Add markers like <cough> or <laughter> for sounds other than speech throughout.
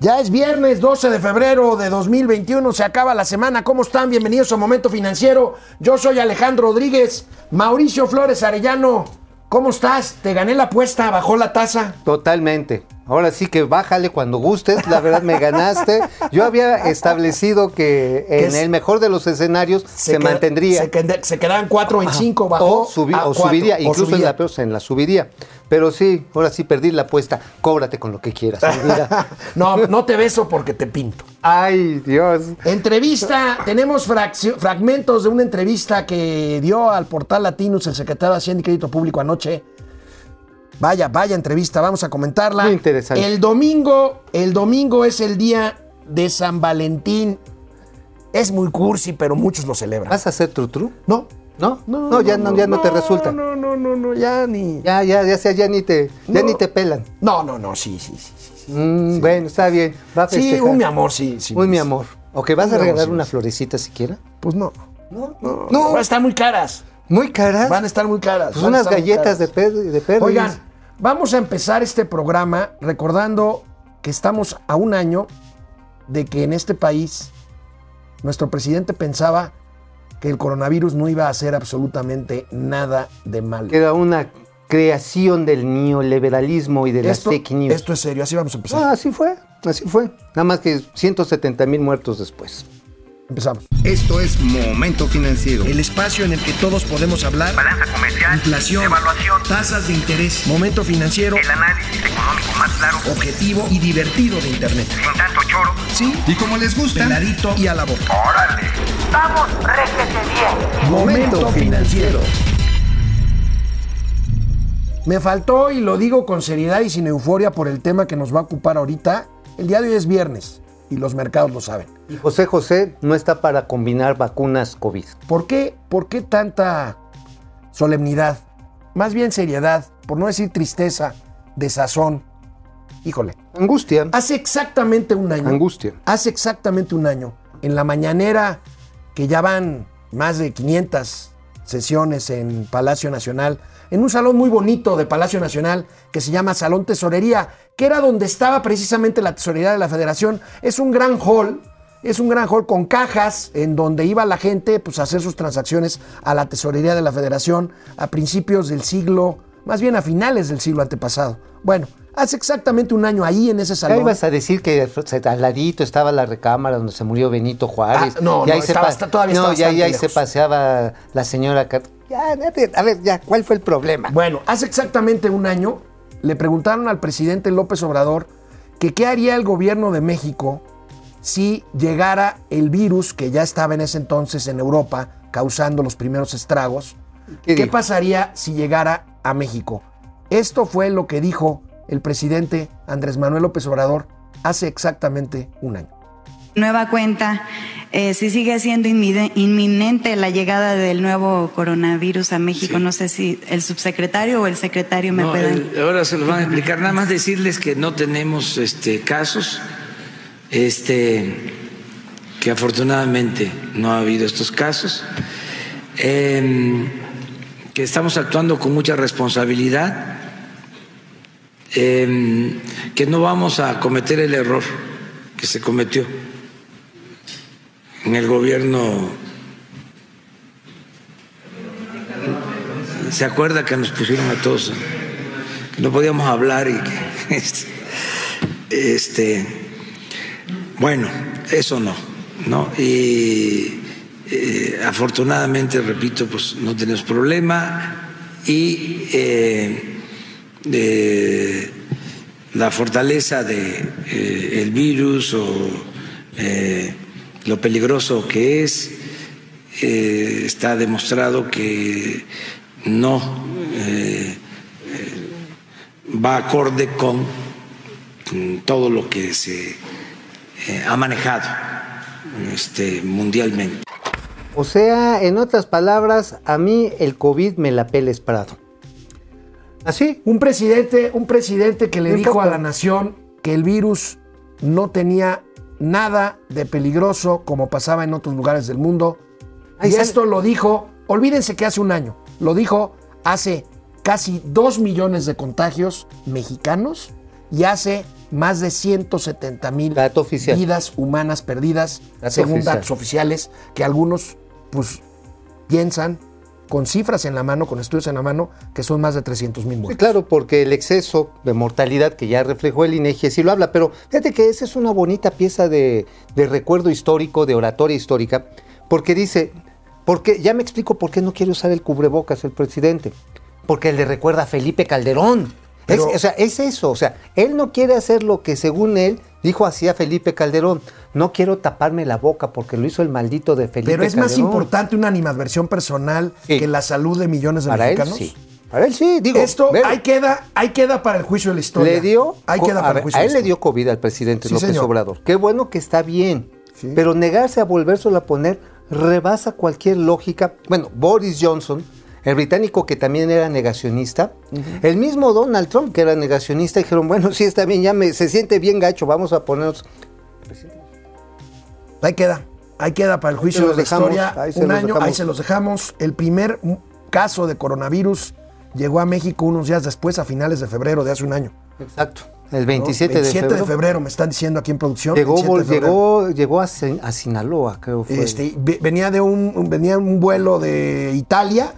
Ya es viernes 12 de febrero de 2021, se acaba la semana. ¿Cómo están? Bienvenidos a Momento Financiero. Yo soy Alejandro Rodríguez. Mauricio Flores Arellano, ¿cómo estás? Te gané la apuesta, bajó la tasa. Totalmente. Ahora sí que bájale cuando gustes, la verdad me ganaste. Yo había establecido que en es- el mejor de los escenarios se, queda- mantendría. Se, queda- se quedaban 4 en 5, bajó. o, subi- a o subiría, o incluso subía. en la peor, en la subiría. Pero sí, ahora sí perdí la apuesta. Cóbrate con lo que quieras. <laughs> no, no te beso porque te pinto. Ay, Dios. Entrevista, tenemos fragmentos de una entrevista que dio al portal Latinus el secretario de Hacienda y Crédito Público anoche. Vaya, vaya entrevista, vamos a comentarla. Muy interesante. El domingo, el domingo es el día de San Valentín. Es muy cursi, pero muchos lo celebran. ¿Vas a hacer tru tru? ¿No? ¿No? No, ya no, ya no, te resulta. No, no, no, no, ya ni. Ya, ya, ya sea, ya ni te, ya ni te pelan. No, no, no, sí, sí, sí. Sí, sí. Mm, Bueno, está bien. Va a Sí, un mi amor, sí, sí. Un mi amor. ¿Ok, vas Un a amor, regalar una florecita siquiera? Pues no. No, No, no. Van a estar muy caras. Muy caras. Van a estar muy caras. Pues unas galletas de, caras. per de perris. Oigan, vamos a empezar este programa recordando que estamos a un año de que en este país nuestro presidente pensaba que el coronavirus no iba a hacer absolutamente nada de mal. era una creación del neoliberalismo y de las Esto, fake news. esto es serio, así vamos a empezar. Ah, así fue, así fue. Nada más que 170 mil muertos después. Empezamos. Esto es Momento Financiero. El espacio en el que todos podemos hablar. balanza comercial, Inflación, evaluación, tasas de interés, momento financiero, el análisis económico más claro, objetivo y divertido de Internet. sin tanto choro. Sí, Y como les gusta, peladito y a la boca. ¡Órale! ¡Vamos, réjete bien! Momento financiero. Me faltó, y lo digo con seriedad y sin euforia por el tema que nos va a ocupar ahorita, el día de hoy es viernes y los mercados lo saben. Y José José no está para combinar vacunas COVID. ¿Por qué, por qué tanta solemnidad? Más bien seriedad, por no decir tristeza, desazón. Híjole, Angustia. hace exactamente un año. Angustia. Hace exactamente un año, en la mañanera, que ya van más de 500 sesiones en Palacio Nacional, en un salón muy bonito de Palacio Nacional que se llama Salón Tesorería, que era donde estaba precisamente la tesorería de la Federación. Es un gran hall, es un gran hall con cajas en donde iba la gente pues, a hacer sus transacciones a la tesorería de la Federación a principios del siglo, más bien a finales del siglo antepasado. Bueno, hace exactamente un año ahí en ese Ya salón. ibas a decir que se- al ladito estaba la recámara donde se murió Benito Juárez. Ah, no, Y ahí no, se estaba- todavía no, ya, ya ahí se paseaba la señora. Ya, ya, a ver, ya, ¿cuál fue el problema? Bueno, hace exactamente un año le preguntaron al presidente López Obrador que qué haría el gobierno de México si llegara el virus que ya estaba en ese entonces en Europa causando los primeros estragos. ¿Qué pasaría si llegara a México? Esto fue lo que dijo el presidente Andrés Manuel López Obrador hace exactamente un año. Nueva cuenta, eh, si sigue siendo inminente la llegada del nuevo coronavirus a México, no sé si el subsecretario o el secretario me No, pueden... el- ahora se los van a explicar. Nada más decirles que no tenemos este, casos, este, que afortunadamente no ha habido estos casos, em, que estamos actuando con mucha responsabilidad, em, que no vamos a cometer el error que se cometió en el gobierno. ¿Se acuerda que nos pusieron a todos? que no podíamos hablar y que <laughs> este bueno eso no no y eh, afortunadamente repito pues no tenemos problema y eh, de la fortaleza de eh, el virus o eh, lo peligroso que es eh, está demostrado que no eh, va acorde con todo lo que se eh, ha manejado este, mundialmente. O sea, en otras palabras, a mí el COVID me la pela Prado. ¿Así? Un presidente, un presidente que le dijo poco. a la nación que el virus no tenía nada de peligroso como pasaba en otros lugares del mundo. Ahí y sale. esto lo dijo, olvídense que hace un año, lo dijo hace casi dos millones de contagios mexicanos y hace más de 170 mil vidas humanas perdidas, Dato según oficial. datos oficiales, que algunos pues piensan con cifras en la mano, con estudios en la mano, que son más de 300 mil Sí, muertos. claro, porque el exceso de mortalidad que ya reflejó el INEGI así lo habla, pero fíjate que esa es una bonita pieza de, de recuerdo histórico, de oratoria histórica, porque dice, porque ya me explico por qué no quiere usar el cubrebocas el presidente, porque le recuerda a Felipe Calderón. Es- o sea, es eso, o sea, él no quiere hacer lo que según él dijo así a Felipe Calderón, no quiero taparme la boca porque lo hizo el maldito de Felipe Pero es más Calderón. importante una animadversión personal Sí. que la salud de millones de Para él mexicanos. sí, para él sí, digo. Esto ahí queda, ahí queda para el juicio de la historia. Le dio. Ahí queda para ver, el juicio a de él la le dio. COVID al presidente Sí, López señor. Obrador. Qué bueno que está bien. Sí. Pero negarse a volvérselo a poner rebasa cualquier lógica. Bueno, Boris Johnson, el británico que también era negacionista, el mismo Donald Trump que era negacionista, dijeron, bueno, sí está bien, ya me, se siente bien gacho, vamos a ponernos. Ahí queda. Ahí queda para el juicio de la dejamos, historia. Un año, dejamos. ahí se los dejamos. El primer caso de coronavirus llegó a México unos días después, a finales de febrero de hace un año. Exacto. El ¿no? 27, 27 de febrero. me están diciendo aquí en producción. Llegó, 27 de vol- febrero. llegó, llegó a, Sin- a Sinaloa, creo fue. Este, ve- venía de un- venía un vuelo de Italia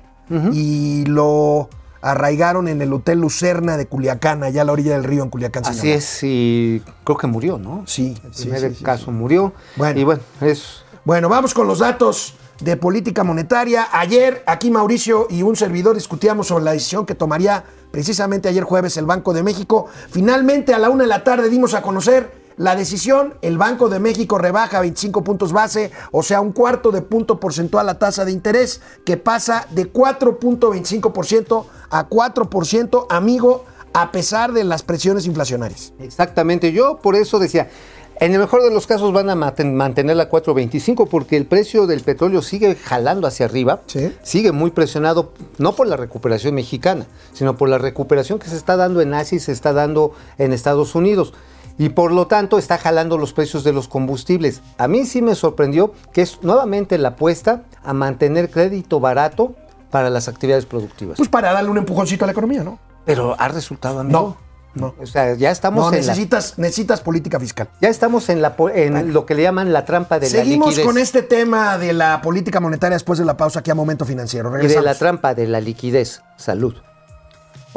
y lo arraigaron en el Hotel Lucerna de Culiacán, allá a la orilla del río en Culiacán. Así es, y creo que murió, ¿no? Sí, El primer sí, sí, caso murió. Bueno. Y bueno, es Bueno, vamos con los datos de política monetaria. Ayer aquí Mauricio y un servidor discutíamos sobre la decisión que tomaría precisamente ayer jueves el Banco de México. Finalmente a la una de la tarde dimos a conocer la decisión. El Banco de México rebaja 25 puntos base, o sea, un cuarto de punto porcentual la tasa de interés, que pasa de 4.25% a 4%, amigo, a pesar de las presiones inflacionarias. Exactamente, yo por eso decía, en el mejor de los casos van a mantener la 4.25 porque el precio del petróleo sigue jalando hacia arriba, Sí. sigue muy presionado, no por la recuperación mexicana, sino por la recuperación que se está dando en Asia y se está dando en Estados Unidos. Y por lo tanto está jalando los precios de los combustibles. A mí sí me sorprendió que es nuevamente la apuesta a mantener crédito barato para las actividades productivas. Pues para darle un empujoncito a la economía, ¿no? Pero ha resultado, amigo. No, no. O sea, ya estamos No, en la necesitas, política fiscal. Ya estamos en, la, lo que le llaman la trampa de Seguimos la liquidez. con este tema de la política monetaria después de la pausa aquí a Momento Financiero. y de la trampa de la liquidez. Salud.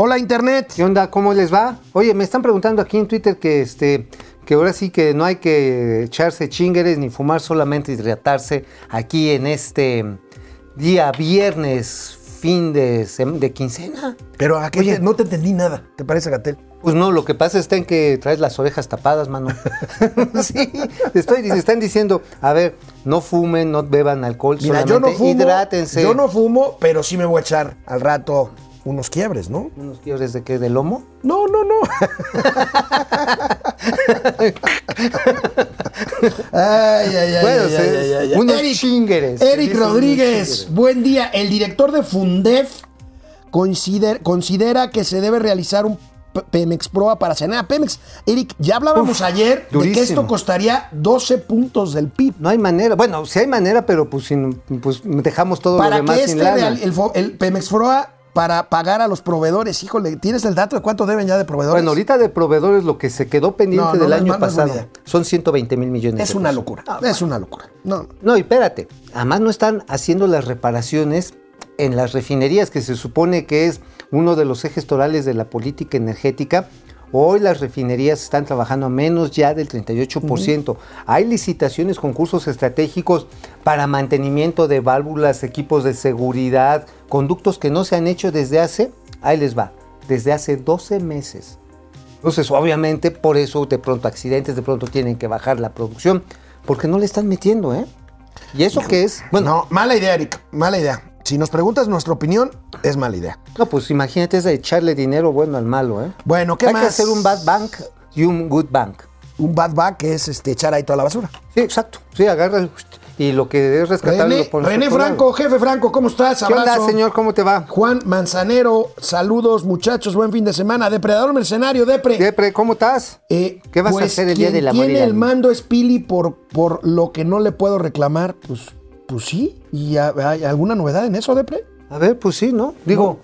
Hola, Internet. ¿Qué onda? ¿Cómo les va? Oye, me están preguntando aquí en Twitter que este que ahora sí que no hay que echarse chingueres ni fumar, solamente hidratarse aquí en este día viernes, fin de, quincena. Pero ¿a qué Oye. te- no te entendí nada. ¿Te parece, Gatel? Pues no, lo que pasa está en que traes las orejas tapadas, mano. <laughs> <laughs> sí, estoy, están diciendo, a ver, no fumen, no beban alcohol, Mira, solamente yo no fumo. hidrátense. Yo no fumo, pero sí me voy a echar al rato unos quiebres, ¿no? ¿Unos quiebres de qué? ¿De lomo? No, no, no. ay, ay, ay, Bueno, ay, ay, unos Eric, chingueres. Eric Rodríguez, buen día. El director de Fundef consider- considera que se debe realizar un Pemex Proa para cenar Pemex. Eric, ya hablábamos Uf, ayer de que esto costaría 12 puntos del PIB. No hay manera. Bueno, sí hay manera, pero pues, sin- pues dejamos todo Para lo demás que sin este lana. real- el, el Pemex Proa para pagar a los proveedores, híjole, ¿tienes el dato de cuánto deben ya de proveedores? Bueno, ahorita de proveedores lo que se quedó pendiente No, no, del no año pasado son 120 mil millones. es de una pesos. locura. es una locura. No, No, y espérate. Además no están haciendo las reparaciones en las refinerías, que se supone que es uno de los ejes torales de la política energética. Hoy las refinerías están trabajando a menos ya del 38%. Hay licitaciones, concursos estratégicos para mantenimiento de válvulas, equipos de seguridad, conductos que no se han hecho desde hace, ahí les va, desde hace 12 meses. Entonces, obviamente, por eso de pronto accidentes, de pronto tienen que bajar la producción, porque no le están metiendo, ¿eh? ¿Y eso qué es? Bueno, no, mala idea, Eric, mala idea. Si nos preguntas nuestra opinión, es mala idea. no, pues imagínate, es de echarle dinero bueno al malo, ¿eh? Bueno, ¿qué Hay más? que hacer un bad bank y un good bank. Un bad back es este, echar ahí toda la basura. Sí, exacto. Sí, agarra y lo que es rescatable René, lo pones René Franco, jefe Franco, ¿cómo estás? ¿Qué onda, señor? ¿Cómo te va? Juan Manzanero, saludos muchachos, buen fin de semana. Depredador mercenario, Depre. Depre, ¿cómo estás? Eh, ¿Qué vas a hacer el día del amor y tiene la el mando es Pili por, por lo que no le puedo reclamar, pues, pues sí. ¿Y ha- hay alguna novedad en eso, Depre? A ver, pues sí, ¿no? Digo,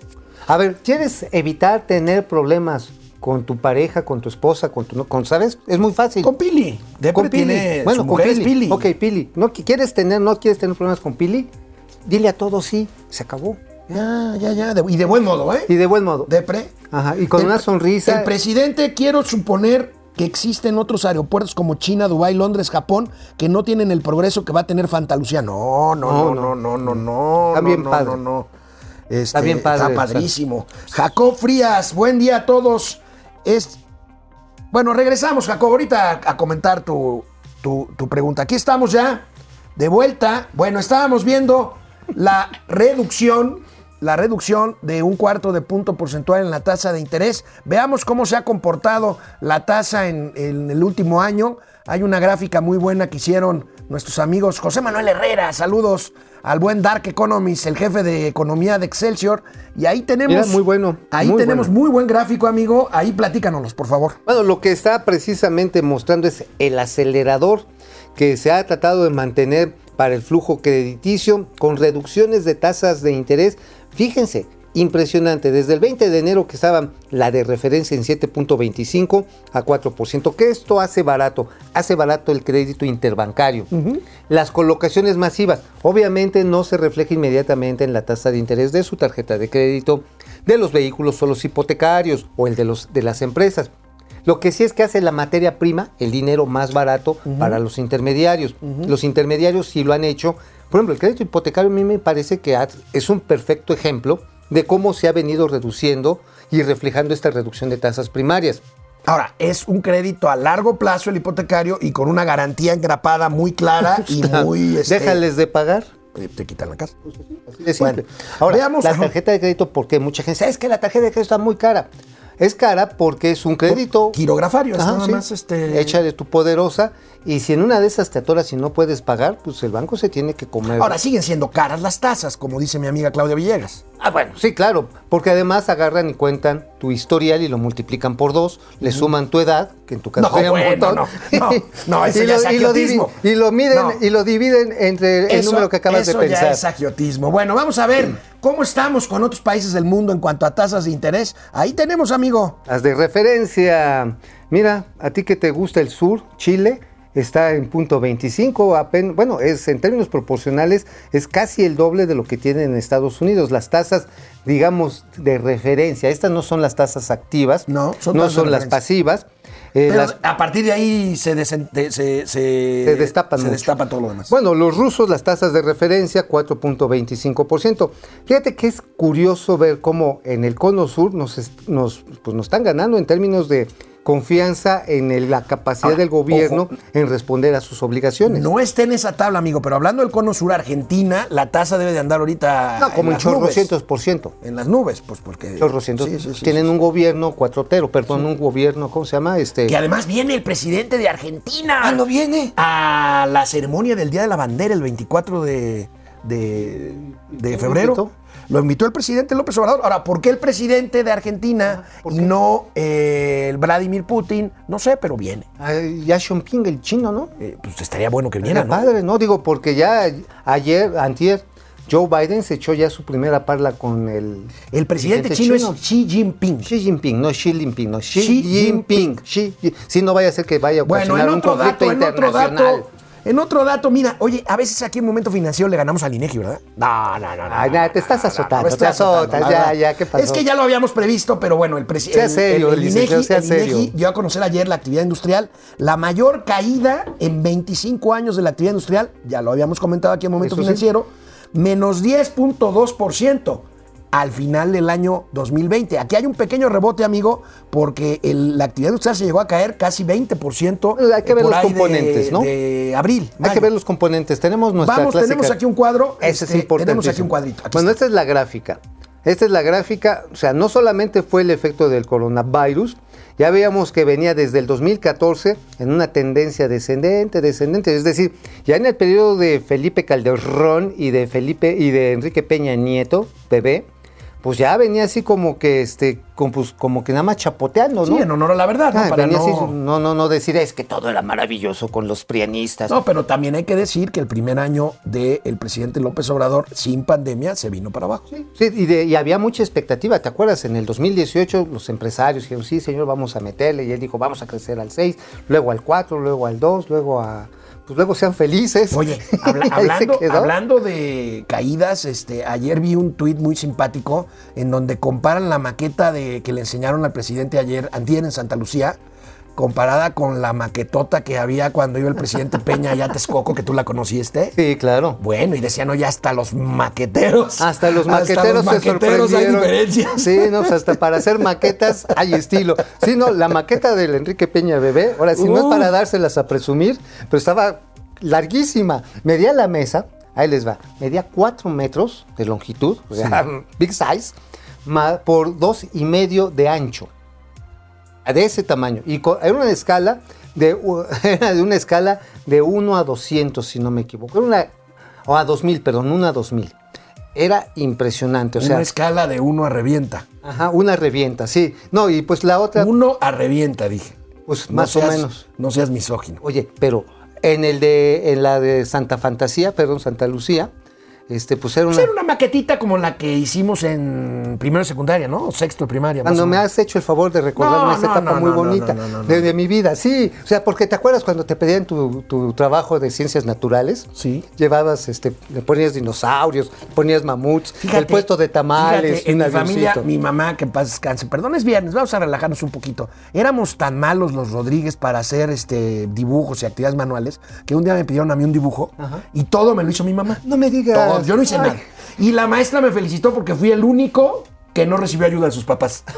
a ver, ¿quieres evitar tener problemas con tu pareja, con tu esposa, con tu, no- con, ¿sabes? Es muy fácil. Con Pili. Depre Con Pili. tiene- Bueno, su con mujer es Pili. Pili. Ok, Pili. ¿No qui- quieres tener, no quieres tener problemas con Pili? Dile a todos sí. Se acabó. Ya, ya, ya. de- y de buen modo, ¿eh? Y de buen modo. Depre. Ajá. Y con El- una sonrisa. El presidente, quiero suponer que existen otros aeropuertos como China, Dubái, Londres, Japón, que no tienen el progreso que va a tener Fantalucía. No, no, no, no, no, no, no. Está bien no, padre. No, no. Este, Está bien padre, Está padrísimo. Jacob Frías, buen día a todos. Es. Bueno, regresamos, Jacob, ahorita a, a comentar tu, tu- tu pregunta. Aquí estamos ya, de vuelta. Bueno, estábamos viendo la reducción, la reducción de un cuarto de punto porcentual en la tasa de interés. Veamos cómo se ha comportado la tasa en, en el último año. Hay una gráfica muy buena que hicieron nuestros amigos José Manuel Herrera. Saludos al buen Dark Economist, el jefe de economía de Excelsior. Y ahí tenemos. Muy bueno, Ahí muy tenemos bueno. muy buen gráfico, amigo. Ahí platícanos, por favor. Bueno, lo que está precisamente mostrando es el acelerador que se ha tratado de mantener para el flujo crediticio con reducciones de tasas de interés. Fíjense, impresionante, desde el 20 de enero que estaba la de referencia en 7.25 a 4%, que esto hace barato, hace barato el crédito interbancario. Las colocaciones masivas, obviamente no se refleja inmediatamente en la tasa de interés de su tarjeta de crédito, de los vehículos solos hipotecarios o el de, los, de las empresas. Lo que sí es que hace la materia prima, el dinero más barato para los intermediarios. Los intermediarios sí lo han hecho. Por ejemplo, el crédito hipotecario a mí me parece que es un perfecto ejemplo de cómo se ha venido reduciendo y reflejando esta reducción de tasas primarias. Ahora, es un crédito a largo plazo el hipotecario y con una garantía engrapada muy clara <laughs> y muy... este, Déjales de pagar. eh, Te quitan la casa. Así de. Bueno, Ahora, veamos- la tarjeta de crédito, porque mucha gente dice, es que la tarjeta de crédito está muy cara. Es cara porque es un crédito. Quirografario, es Ajá, nada sí. más este... Hecha de tu poderosa. Y si en una de esas te atoras y no puedes pagar, pues el banco se tiene que comer. Ahora, siguen siendo caras las tasas, como dice mi amiga Claudia Villegas. Ah, bueno, sí, claro. Porque además agarran y cuentan tu historial y lo multiplican por dos, le suman tu edad, que en tu caso No, un bueno, montón. no, no, no, <laughs> eso y, ya lo, es y, lo agiotismo. y lo miden No. y lo dividen entre el Eso- número que acabas de eso pensar. ya es agiotismo. Bueno, vamos a ver <clears throat> cómo estamos con otros países del mundo en cuanto a tasas de interés. Ahí tenemos, amigo. Las de referencia. Mira, a ti que te gusta el sur, Chile, está en punto 25. apen- bueno, es en términos proporcionales, es casi el doble de lo que tienen en Estados Unidos. Las tasas, digamos, de referencia. Estas no son las tasas activas, No, son no son las pasivas. Eh, Pero las- a partir de ahí se, desen- de- se, se, se destapan se destapa todo lo demás. Bueno, los rusos, las tasas de referencia, 4.25%. Fíjate que es curioso ver cómo en el cono sur nos, nos, pues nos están ganando en términos de confianza en la capacidad Ahora, del gobierno ojo. en responder a sus obligaciones. No esté en esa tabla, amigo, pero hablando del cono sur Argentina, la tasa debe de andar ahorita No, como en nubes. chorrocientos por ciento. En las nubes, pues porque... Chorrocientos. Sí, sí, sí, Tienen un gobierno cuatrotero, perdón, un gobierno, ¿cómo se llama? Este, Que además viene el presidente de Argentina. Ah, ¿no viene? A la ceremonia del Día de la Bandera el 24 de, de, de ¿Quién febrero. lo invitó? Lo invitó el presidente López Obrador. Ahora, ¿por qué el presidente de Argentina ¿por y qué? no eh, el Vladimir Putin? No sé, pero viene. Ah, Ya Xiaoping, el chino, ¿no? Eh, pues estaría bueno que viniera, Era ¿no? padre, ¿no? Digo, porque ya ayer, antier, Joe Biden se echó ya su primera parla con el... El presidente chino, es Xi Jinping. Xi Jinping, no Xi Jinping, no Xi, Xi Jinping. Xi sí, no vaya a ser que vaya a Bueno, ocasionar un conflicto dato, en otro internacional. dato, en otro dato, mira, oye, a veces aquí en Momento Financiero le ganamos al INEGI, ¿verdad? No, no, no. no, Ay, no, nada, te estás no, azotando, te azotas, ya, ya, ¿qué pasó? Es que ya lo habíamos previsto, pero bueno, el presidente. Sea serio, el, licenciado, INEGI, sea el INEGI dio a conocer ayer la actividad industrial, la mayor caída en 25 años de la actividad industrial, ya lo habíamos comentado aquí en Momento Eso sí. Financiero, menos 10.2% al final del año 2020. Aquí hay un pequeño rebote, amigo, porque el- la actividad industrial se llegó a caer casi 20%. Bueno, hay que ver por los ahí de- componentes, ¿no? De abril. Hay que ver los componentes. Tenemos nuestra Vamos, clásica- tenemos aquí un cuadro, Ese este, es importante. tenemos aquí un cuadrito, aquí bueno, está. esta es la gráfica. Esta es la gráfica, o sea, no solamente fue el efecto del coronavirus, ya veíamos que venía desde el 2014 en una tendencia descendente, descendente, es decir, ya en el periodo de Felipe Calderón y de Felipe y de Enrique Peña Nieto, bebé, pues ya venía así como que, este, como, pues, como que nada más chapoteando, ¿no? Sí, en honor a la verdad, ¿no? Ah, Para no- así, no, no, no decir es que todo era maravilloso con los prianistas. No, pero también hay que decir que el primer año del presidente López Obrador, sin pandemia, se vino para abajo. Sí, y, de- y había mucha expectativa, ¿te acuerdas? En el 2018 los empresarios dijeron, sí, señor, vamos a meterle, y él dijo, vamos a crecer al 6, luego al 4, luego al 2, luego a... Pues luego sean felices. Oye, <laughs> habla- hablando, hablando de caídas, este, ayer vi un tuit muy simpático en donde comparan la maqueta de que le enseñaron al presidente ayer, antier en Santa Lucía, comparada con la maquetota que había cuando iba el presidente Peña allá a Texcoco, que tú la conociste. Sí, claro. Bueno, y decían, oye, hasta los maqueteros. Hasta los maqueteros, los maqueteros se hay sorprendieron. diferencias. Sí, no, pues hasta para hacer maquetas hay estilo. Sí, no, la maqueta del Enrique Peña Bebé, ahora sí, no es para dárselas a presumir, pero estaba larguísima. Medía la mesa, ahí les va, medía 4 metros de longitud, o sea, big size, por dos y medio de ancho. De ese tamaño. Y era una escala de, <laughs> era de una escala de 1 a 200, si no me equivoco. Era una, o a 2000, perdón, 1 a 2000. Era impresionante, o sea, Una escala de uno a revienta. ajá, una revienta, sí. No, y pues la otra, Uno a revienta, dije. pues No más o menos. No seas misógino. Oye, pero en el de, en la de Santa Fantasía, perdón, Santa Lucía, este, pues era Pues una. era una maquetita como la que hicimos en primero secundaria, ¿no? O sexto de primaria. Cuando me has hecho el favor de recordarme No, esa no, etapa no, muy bonita de, mi vida, sí. O sea, porque te acuerdas cuando te pedían tu, tu trabajo de ciencias naturales, Sí. llevabas, este, le ponías dinosaurios, ponías mamuts, el puesto de tamales, fíjate, en mi familia, mi mamá, que en paz descanse, perdón, es viernes, vamos a relajarnos un poquito. Éramos tan malos los Rodríguez para hacer este dibujos y actividades manuales que un día me pidieron a mí un dibujo y todo me lo hizo mi mamá. No me digas. Todo, yo no hice nada. Y la maestra me felicitó porque fui el único que no recibió ayuda de sus papás. <laughs>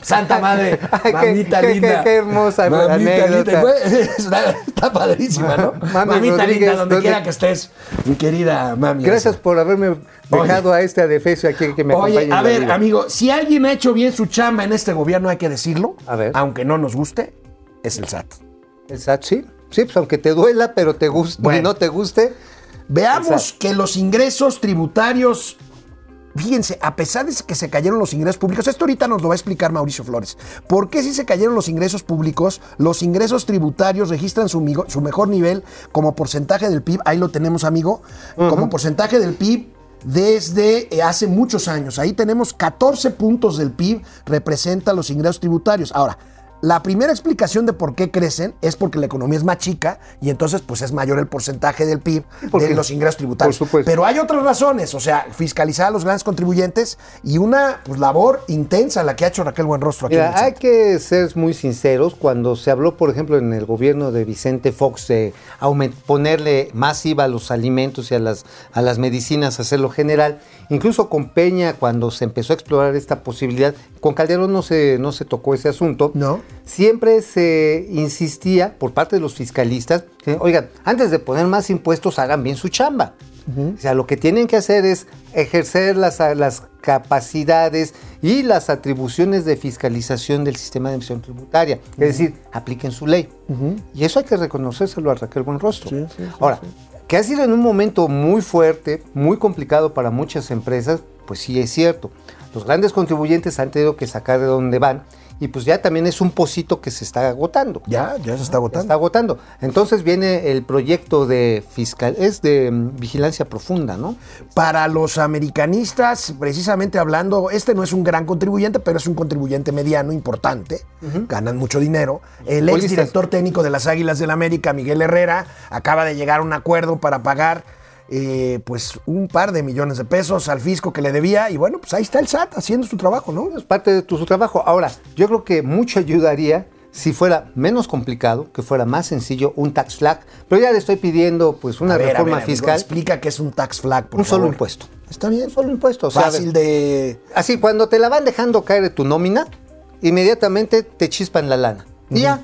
Santa madre, mamita qué- linda. qué- qué hermosa mamita linda. Está, está padrísima, ¿no? Mami mamita Rodríguez, linda, donde ¿dónde- quiera que estés, mi querida mami. Gracias por haberme dejado a este adefesio aquí que me. Oye, a ver, vida. amigo, si alguien ha hecho bien su chamba en este gobierno, hay que decirlo, A ver. aunque no nos guste, es el SAT. El SAT, sí. Sí, pues aunque te duela, pero te guste, Bueno. y no te guste. Veamos Exacto. que los ingresos tributarios, fíjense, a pesar de que se cayeron los ingresos públicos, esto ahorita nos lo va a explicar Mauricio Flores. ¿Por qué si se cayeron los ingresos públicos, los ingresos tributarios registran su, migo- su mejor nivel como porcentaje del PIB? Ahí lo tenemos, amigo, como porcentaje del PIB. Desde eh, hace muchos años. Ahí tenemos 14 puntos del PIB, representa los ingresos tributarios. Ahora, la primera explicación de por qué crecen es porque la economía es más chica y entonces pues es mayor el porcentaje del PIB de los ingresos tributarios. por supuesto. Pero hay otras razones, o sea, fiscalizar a los grandes contribuyentes y una pues, labor intensa la que ha hecho Raquel Buenrostro aquí. en el hay que ser muy sinceros. Cuando se habló, por ejemplo, en el gobierno de Vicente Fox de ponerle más IVA a los alimentos y a las, a las medicinas, hacerlo general, incluso con Peña, cuando se empezó a explorar esta posibilidad, con Calderón no se, no se tocó ese asunto. No. Siempre se insistía por parte de los fiscalistas, que, oigan, antes de poner más impuestos, hagan bien su chamba. O sea, lo que tienen que hacer es ejercer las, las capacidades y las atribuciones de fiscalización del sistema de emisión tributaria. Es decir, apliquen su ley. Y eso hay que reconocérselo a Raquel Buenrostro. Ahora, que ha sido en un momento muy fuerte, muy complicado para muchas empresas, pues sí es cierto. Los grandes contribuyentes han tenido que sacar de dónde van y pues ya también es un pocito que se está agotando. Ya, ya se está Se agotando. está agotando. Entonces viene el proyecto de fiscal, es de mm, vigilancia profunda, ¿no? Para los americanistas, precisamente hablando, este no es un gran contribuyente, pero es un contribuyente mediano importante. Ganan mucho dinero. El ex director técnico de las Águilas del América, Miguel Herrera, acaba de llegar a un acuerdo para pagar eh, pues un par de millones de pesos al fisco que le debía. Y bueno, pues ahí está el SAT haciendo su trabajo, ¿no? Es parte de tu, su trabajo. Ahora, yo creo que mucho ayudaría si fuera menos complicado, que fuera más sencillo, un tax flag. Pero ya le estoy pidiendo pues una A ver, a reforma ver, amigo, fiscal. explica que es un tax flag, por un solo impuesto. Está bien. Solo impuesto. O sea, Fácil de... Así, cuando te la van dejando caer de tu nómina, inmediatamente te chispan la lana. Y ya,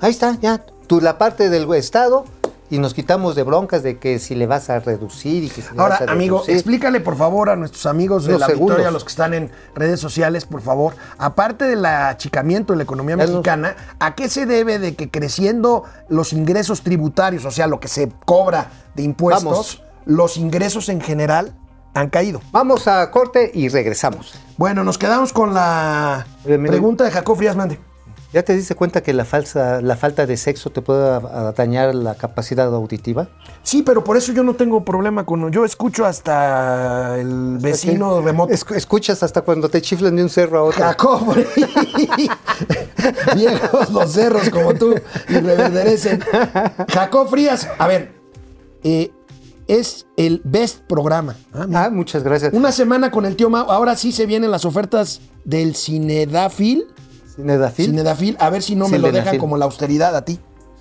ahí está, ya. Tú la parte del Estado y nos quitamos de broncas de que si le vas a reducir y que si le Ahora, vas a amigo, reducir. explícale por favor a nuestros amigos de la segundos. Victoria, a los que están en redes sociales, por favor, aparte del achicamiento de la economía mexicana, ¿a qué se debe de que creciendo los ingresos tributarios, o sea, lo que se cobra de impuestos, Vamos. los ingresos en general han caído. Vamos a corte y regresamos. Bueno, nos quedamos con la pregunta de Jacob Frías Mande. ¿Ya te diste cuenta que la, falsa, la falta de sexo te puede dañar la capacidad auditiva? Sí, pero por eso yo no tengo problema con. Yo escucho hasta el vecino remoto. Escu- escuchas hasta cuando te chiflan de un cerro a otro. Jacob. <laughs> Viejos los cerros como tú y reverderecen. Jacob Frías, a ver, eh, es el best programa. Ah. Ah, muchas gracias. Una semana con el tío Mau. Ahora sí se vienen las ofertas del Cinedafil. ¿Cinedafil? Cinedafil, a ver si no me lo dejan como la austeridad a ti.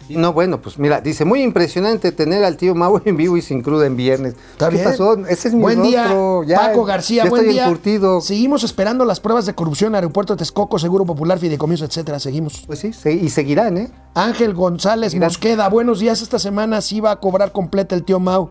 No, bueno, pues mira, dice, muy impresionante tener al tío Mau en vivo y sin cruda en viernes. ¿Está ¿Qué bien? pasó? Ese es mi buen rostro. día, ya, Paco García, ya buen estoy día. encurtido. Seguimos esperando las pruebas de corrupción, Aeropuerto de Texcoco, Seguro Popular, Fideicomiso, etcétera. Seguimos. Pues sí, se- y seguirán, ¿eh? Ángel González. Mosqueda, buenos días. Esta semana sí va a cobrar completa el tío Mau.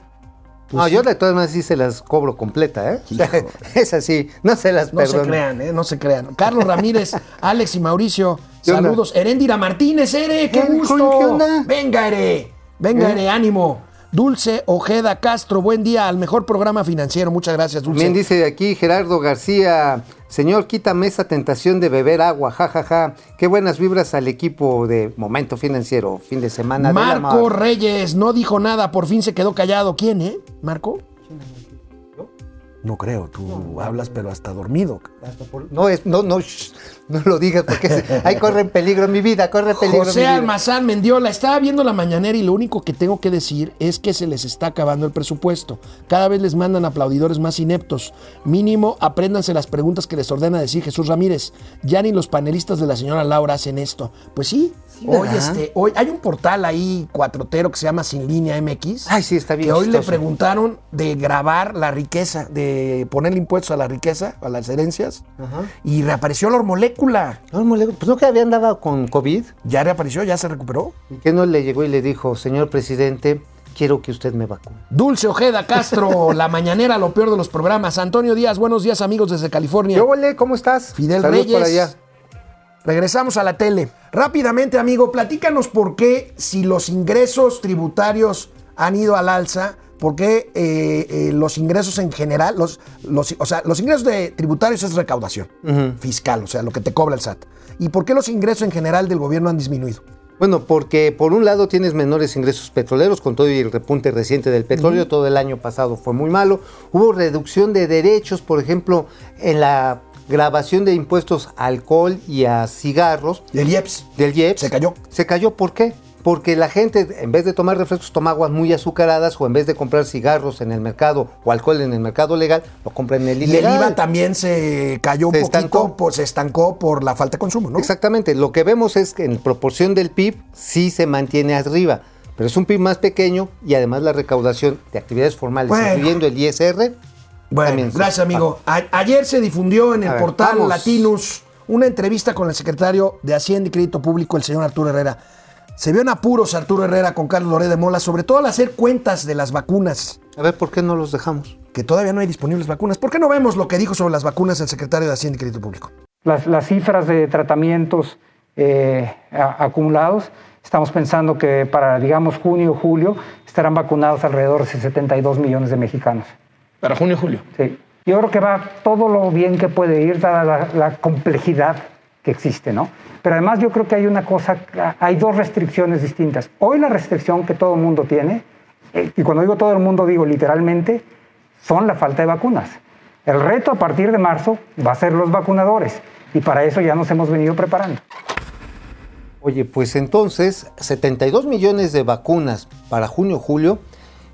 No, yo de todas maneras sí se las cobro completa, ¿eh? Hijo. <laughs> es así, no se las No perdono. se crean, ¿eh? No se crean. Carlos Ramírez, <laughs> Alex y Mauricio, saludos. Eréndira Martínez, Ere, qué ¿Qué, gusto. qué onda? Venga, Ere. Venga, ¿Eh? Ere, ánimo. Dulce Ojeda Castro, buen día al mejor programa financiero. Muchas gracias, Dulce. También dice aquí Gerardo García, señor, quítame esa tentación de beber agua, jajaja. Qué buenas vibras al equipo de Momento Financiero, fin de semana. de la Marco. Reyes no dijo nada, por fin se quedó callado. ¿Quién, eh? ¿Marco? No creo, tú hablas pero hasta dormido. No, es, no, no, shh, no lo digas porque ahí corre en peligro mi vida, corre en peligro mi José vida. Almazán Mendiola, estaba viendo la mañanera y lo único que tengo que decir es que se les está acabando el presupuesto. Cada vez les mandan aplaudidores más ineptos. Mínimo, apréndanse las preguntas que les ordena decir Jesús Ramírez. Ya ni los panelistas de la señora Laura hacen esto. Pues sí, hoy, este, hoy hay un portal ahí cuatrotero que se llama Sin Línea MX. Ay, sí, está bien Que hoy le preguntaron de grabar la riqueza, de ponerle impuestos a la riqueza, a las herencias. Y reapareció la molécula. No, mole- pues no que había andado con COVID Ya reapareció, ya se recuperó. y que no le llegó y le dijo, señor presidente, quiero que usted me vacune. Dulce Ojeda Castro, <laughs> la mañanera, lo peor de los programas. Antonio Díaz, buenos días amigos desde California. ¿Qué ole? ¿Cómo estás? Fidel Saludos Reyes. por allá. Regresamos a la tele. Rápidamente, amigo, platícanos por qué, si los ingresos tributarios han ido al alza, por qué eh, eh, los ingresos en general, los, los, o sea, los ingresos de tributarios es recaudación fiscal, o sea, lo que te cobra el SAT. ¿Y por qué los ingresos en general del gobierno han disminuido? Bueno, porque por un lado tienes menores ingresos petroleros con todo y el repunte reciente del petróleo, todo el año pasado fue muy malo. Hubo reducción de derechos, por ejemplo, en la grabación de impuestos a alcohol y a cigarros El IEPS. del IEPS. Se cayó. ¿Se cayó por qué? Porque la gente, en vez de tomar refrescos, toma aguas muy azucaradas o en vez de comprar cigarros en el mercado o alcohol en el mercado legal, lo compra en el Y el ilegal. IVA también se cayó un Se poquito, estancó. pues, se estancó por la falta de consumo, ¿no? Exactamente, lo que vemos es que en proporción del PIB sí se mantiene arriba, pero es un PIB más pequeño y además la recaudación de actividades formales, Bueno. incluyendo el ISR. Bueno, gracias, amigo. A- ayer se difundió en el ver, portal vamos. Latinus una entrevista con el secretario de Hacienda y Crédito Público, el señor Arturo Herrera. Se vio en apuros Arturo Herrera con Carlos Loré de Mola, sobre todo al hacer cuentas de las vacunas, A ver, ¿por qué no los dejamos? que todavía no hay disponibles vacunas. ¿Por qué no vemos lo que dijo sobre las vacunas el secretario de Hacienda y Crédito Público? las, las cifras de tratamientos eh, a- acumulados, estamos pensando que para, digamos, junio o julio estarán vacunados alrededor de 72 millones de mexicanos. Para junio y julio. Sí. Yo creo que va todo lo bien que puede ir, dada la, la complejidad que existe, ¿no? Pero además yo creo que hay una cosa, hay dos restricciones distintas. Hoy la restricción que todo el mundo tiene, eh, y cuando digo todo el mundo digo literalmente, son la falta de vacunas. El reto a partir de marzo va a ser los vacunadores, y para eso ya nos hemos venido preparando. Oye, pues entonces, 72 millones de vacunas para junio julio.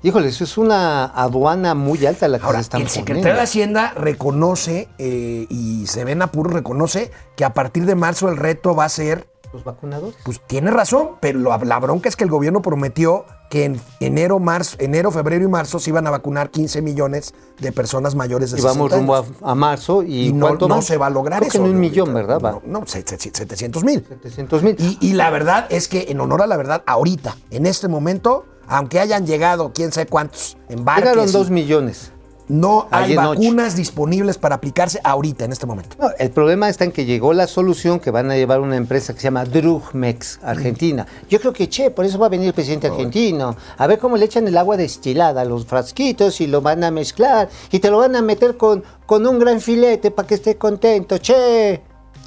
Híjole, eso es una aduana muy alta la que Ahora, se están el secretario poniendo. de Hacienda reconoce, eh, y se ve en apuros, reconoce que a partir de marzo el reto va a ser ¿Los vacunadores? Pues tiene razón, pero lo- la bronca es que el gobierno prometió que en enero, marzo, enero, febrero y marzo se iban a vacunar 15 millones de personas mayores de Y vamos 60 rumbo años. a, a marzo y, Y no, ¿cuánto no más? se va a lograr Creo eso. que en un ¿no? millón, ¿verdad? No, no, se- se- 700 mil. 700 mil. Y, y la verdad es que, en honor a la verdad, ahorita, en este momento, aunque hayan llegado quién sabe cuántos embarques. Llegaron 2 millones. No hay noche. vacunas disponibles para aplicarse ahorita, en este momento. No, el problema está en que llegó la solución que van a llevar una empresa que se llama Drugmex, Argentina. Yo creo que, che, por eso va a venir el presidente argentino. A ver cómo le echan el agua destilada a los frasquitos y lo van a mezclar y te lo van a meter con, con un gran filete para que esté contento, che.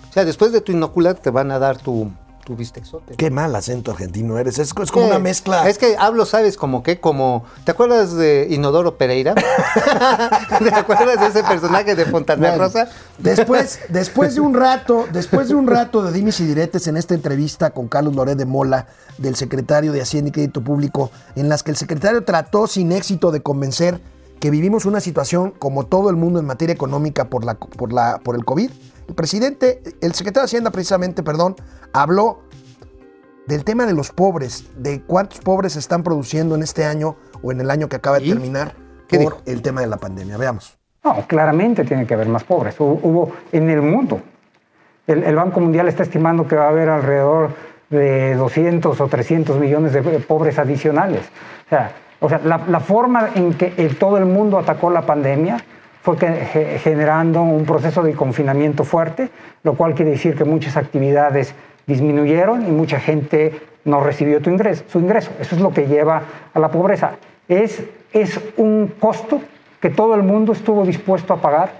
O sea, después de tu inocular te van a dar tu, tu bisteczote. Qué mal acento argentino eres. Es, es como una mezcla. Es que hablo, ¿sabes? Como que, como. ¿Te acuerdas de Inodoro Pereira? <laughs> ¿Te acuerdas de ese personaje de Fontana Bueno, Rosa? Después, después de un rato, después de un rato de dimes y diretes en esta entrevista con Carlos Loret de Mola, del secretario de Hacienda y Crédito Público, en las que el secretario trató sin éxito de convencer que vivimos una situación como todo el mundo en materia económica por, la, por, la, por el COVID, el presidente, el secretario de Hacienda precisamente, perdón, habló del tema de los pobres, de cuántos pobres se están produciendo en este año o en el año que acaba de ¿Y? terminar ¿Qué por dijo? el tema de la pandemia. Veamos. No, claramente tiene que haber más pobres. Hubo, hubo en el mundo. El, el Banco Mundial está estimando que va a haber alrededor de 200 o 300 millones de pobres adicionales. O sea, o sea la, la forma en que el- todo el mundo atacó la pandemia fue generando un proceso de confinamiento fuerte, lo cual quiere decir que muchas actividades disminuyeron y mucha gente no recibió su ingreso. Eso es lo que lleva a la pobreza. Es, es un costo que todo el mundo estuvo dispuesto a pagar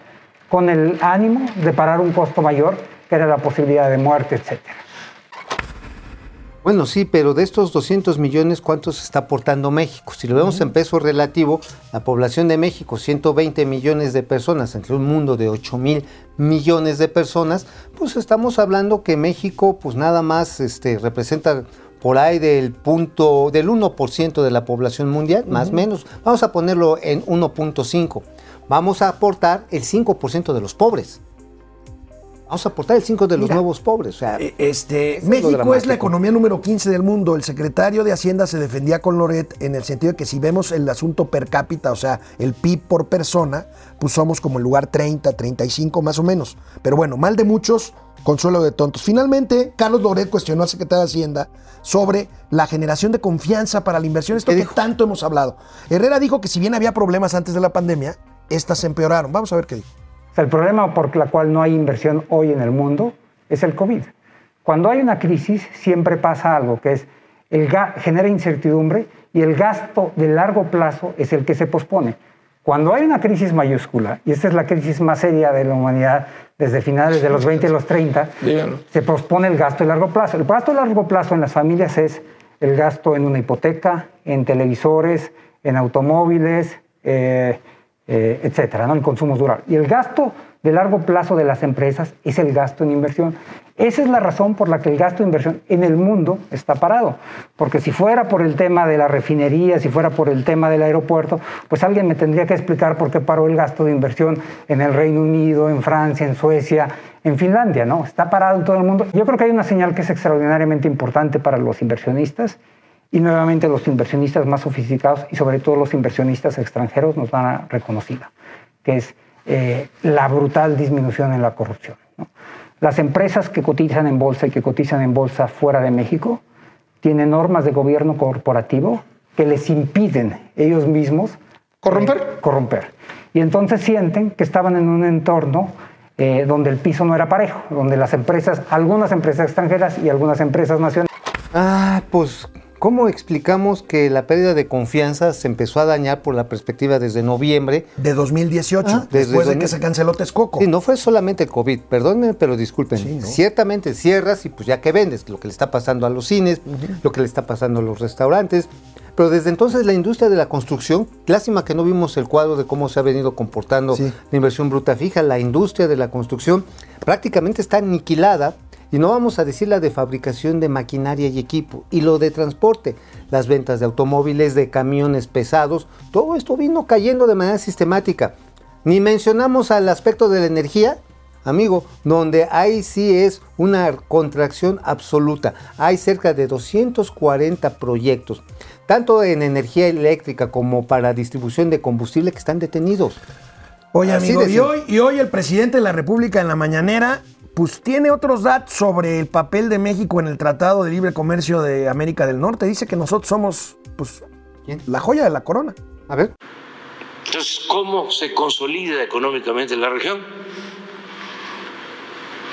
con el ánimo de parar un costo mayor, que era la posibilidad de muerte, etcétera. Bueno, sí, pero de estos 200 millones, ¿cuántos está aportando México? Si lo vemos en peso relativo, la población de México, 120 millones de personas, entre un mundo de 8 mil millones de personas, pues estamos hablando que México, pues nada más este, representa por ahí del punto, del 1% de la población mundial, más o menos. Vamos a ponerlo en 1.5. Vamos a aportar el 5% de los pobres. Vamos a aportar el 5% de los Mira, nuevos pobres. O sea, Eh, Este, México es la economía número 15 del mundo. El secretario de Hacienda se defendía con Loret en el sentido de que si vemos el asunto per cápita, o sea, el PIB por persona, pues somos como el lugar 30, 35 más o menos. Pero bueno, mal de muchos, consuelo de tontos. Finalmente, Carlos Loret cuestionó al secretario de Hacienda sobre la generación de confianza para la inversión, esto ¿Qué que dijo? tanto hemos hablado. Herrera dijo que si bien había problemas antes de la pandemia, estas se empeoraron. Vamos a ver qué dijo. Sea, el problema por el cual no hay inversión hoy en el mundo es el COVID. Cuando hay una crisis, siempre pasa algo, que es el genera incertidumbre y el gasto de largo plazo es el que se pospone. Cuando hay una crisis mayúscula, y esta es la crisis más seria de la humanidad desde finales de los 20 y los 30, se pospone el gasto de largo plazo. El gasto de largo plazo en las familias es el gasto en una hipoteca, en televisores, en automóviles, eh, eh, etcétera, ¿no? en consumos durables. Y el gasto de largo plazo de las empresas es el gasto en inversión. Esa es la razón por la que el gasto de inversión en el mundo está parado. Porque si fuera por el tema de la refinería, si fuera por el tema del aeropuerto, pues alguien me tendría que explicar por qué paró el gasto de inversión en el Reino Unido, en Francia, en Suecia, en Finlandia, ¿no? Está parado en todo el mundo. Yo creo que hay una señal que es extraordinariamente importante para los inversionistas y nuevamente los inversionistas más sofisticados y sobre todo los inversionistas extranjeros nos van a reconocida, que es eh, la brutal disminución en la corrupción. ¿no? Las empresas que cotizan en bolsa y que cotizan en bolsa fuera de México tienen normas de gobierno corporativo que les impiden ellos mismos ¿Corromper? eh, corromper. Y entonces sienten que estaban en un entorno eh, donde el piso no era parejo, donde las empresas, algunas empresas extranjeras y algunas empresas nacionales Ah, pues, ¿cómo explicamos que la pérdida de confianza se empezó a dañar por la perspectiva desde noviembre? De 2018, Ah, desde después de 2000. que se canceló Texcoco. Sí, no fue solamente el COVID, perdónenme, pero disculpen. Sí, ¿no? Ciertamente cierras y pues ya que vendes, lo que le está pasando a los cines, lo que le está pasando a los restaurantes. Pero desde entonces la industria de la construcción, lástima que no vimos el cuadro de cómo se ha venido comportando Sí. la inversión bruta fija, la industria de la construcción prácticamente está aniquilada y no vamos a decir la de fabricación de maquinaria y equipo y lo de transporte, las ventas de automóviles, de camiones pesados, todo esto vino cayendo de manera sistemática. Ni mencionamos al aspecto de la energía, amigo, donde ahí sí es una contracción absoluta. Hay cerca de 240 proyectos, tanto en energía eléctrica como para distribución de combustible que están detenidos. Oye, Así amigo, y hoy, y hoy el presidente de la República en la mañanera, pues tiene otros datos sobre el papel de México en el Tratado de Libre Comercio de América del Norte. Dice que nosotros somos, pues, ¿Quién? la joya de la corona. A ver. Entonces, ¿cómo se consolida económicamente la región?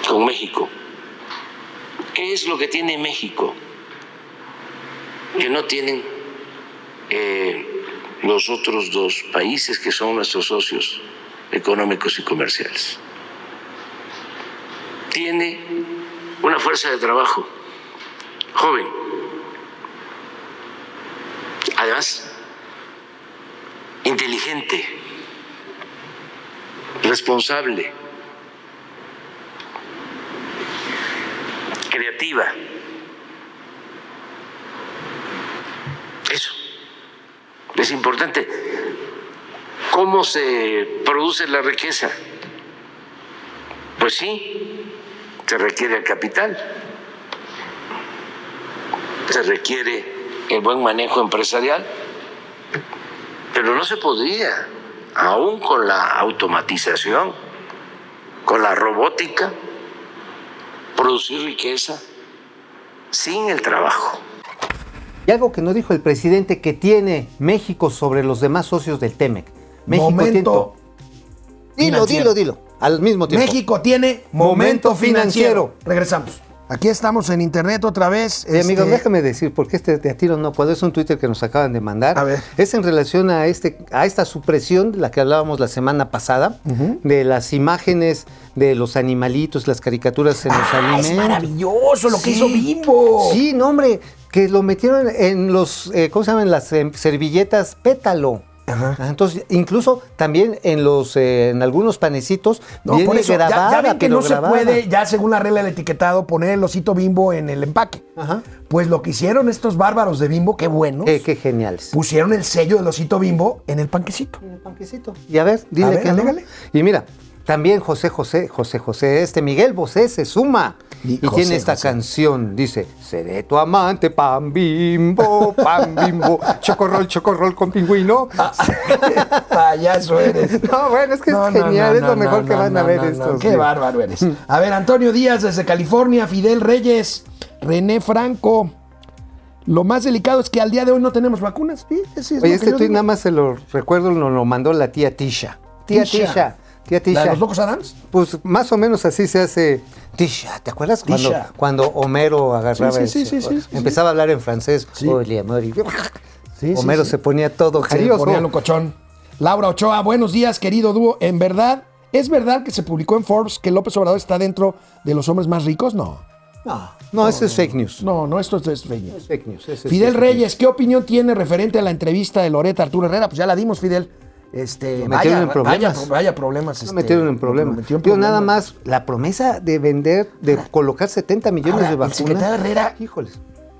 Con México. ¿Qué es lo que tiene México? Que no tienen eh, los otros dos países que son nuestros socios económicos y comerciales. Tiene una fuerza de trabajo joven. Además, inteligente, responsable, creativa. Eso es importante. ¿Cómo se produce la riqueza? Pues sí, se requiere el capital, se requiere el buen manejo empresarial, pero no se podría, aún con la automatización, con la robótica, producir riqueza sin el trabajo. Y algo que no dijo el presidente que tiene México sobre los demás socios del TEMEC. México Momento tiene... Dilo, dilo, dilo. Al mismo tiempo. México tiene momento financiero. Regresamos. Aquí estamos en internet otra vez. Este, déjame decir, porque este de tiro no puedo, es un Twitter que nos acaban de mandar. A ver. Es en relación a este, a esta supresión de la que hablábamos la semana pasada, de las imágenes de los animalitos, las caricaturas en los Ah, alimentos. es maravilloso lo que hizo Bimbo. Sí, no, hombre, que lo metieron en los, eh, ¿cómo se llaman? Las eh, servilletas pétalo. Ajá. Ah, Entonces, incluso también en los, eh, en algunos panecitos No, viene por eso, ya- grabada, ya, ven que no se puede, ya según la regla del etiquetado, poner el osito bimbo en el empaque. Ajá. Pues lo que hicieron estos bárbaros de bimbo, qué buenos, Eh, qué geniales. pusieron el sello del osito bimbo en el panquecito. En el panquecito. Y a ver, dile A ver, que no. Y mira, también José José, José José, este Miguel Bosé se suma. Y Y, José tiene esta José. canción, dice, seré tu amante, pan bimbo, pan bimbo, chocorrol, chocorrol con pingüino. <laughs> Ah, Payaso eres. <laughs> No, bueno, es que No, es no, genial, no, es lo mejor que van a ver estos. Qué bárbaro eres. A ver, Antonio Díaz desde California, Fidel Reyes, René Franco. Lo más delicado es que al día de hoy no tenemos vacunas. Sí, es Oye, este digo. nada más se lo recuerdo, nos lo mandó la tía Tisha. Tía Tisha. Tisha. Tía ¿La Tisha. de los locos Adams? Pues más o menos así se hace. Tisha, ¿te acuerdas cuando, Tisha. cuando Homero agarraba Sí, sí, sí, sí, sí, empezaba a hablar en francés? Amor, y- sí, Homero se ponía todo Se jarioso. ponía locochón. Laura Ochoa, buenos días, querido dúo. ¿En verdad, es verdad que se publicó en Forbes que López Obrador está dentro de los hombres más ricos? No. No, no, eso es fake news. No, no, esto es fake news. Es fake news. Fidel fake Reyes, ¿qué opinión tiene referente a la entrevista de Loreta Arturo Herrera? Pues ya la dimos, Fidel. Este, vaya, metieron en problemas. Vaya, vaya problemas. news. este, metieron en problemas. metió en nada más, la promesa de vender, de colocar 70 millones Ahora, de el vacunas. secretario Herrera- Híjoles.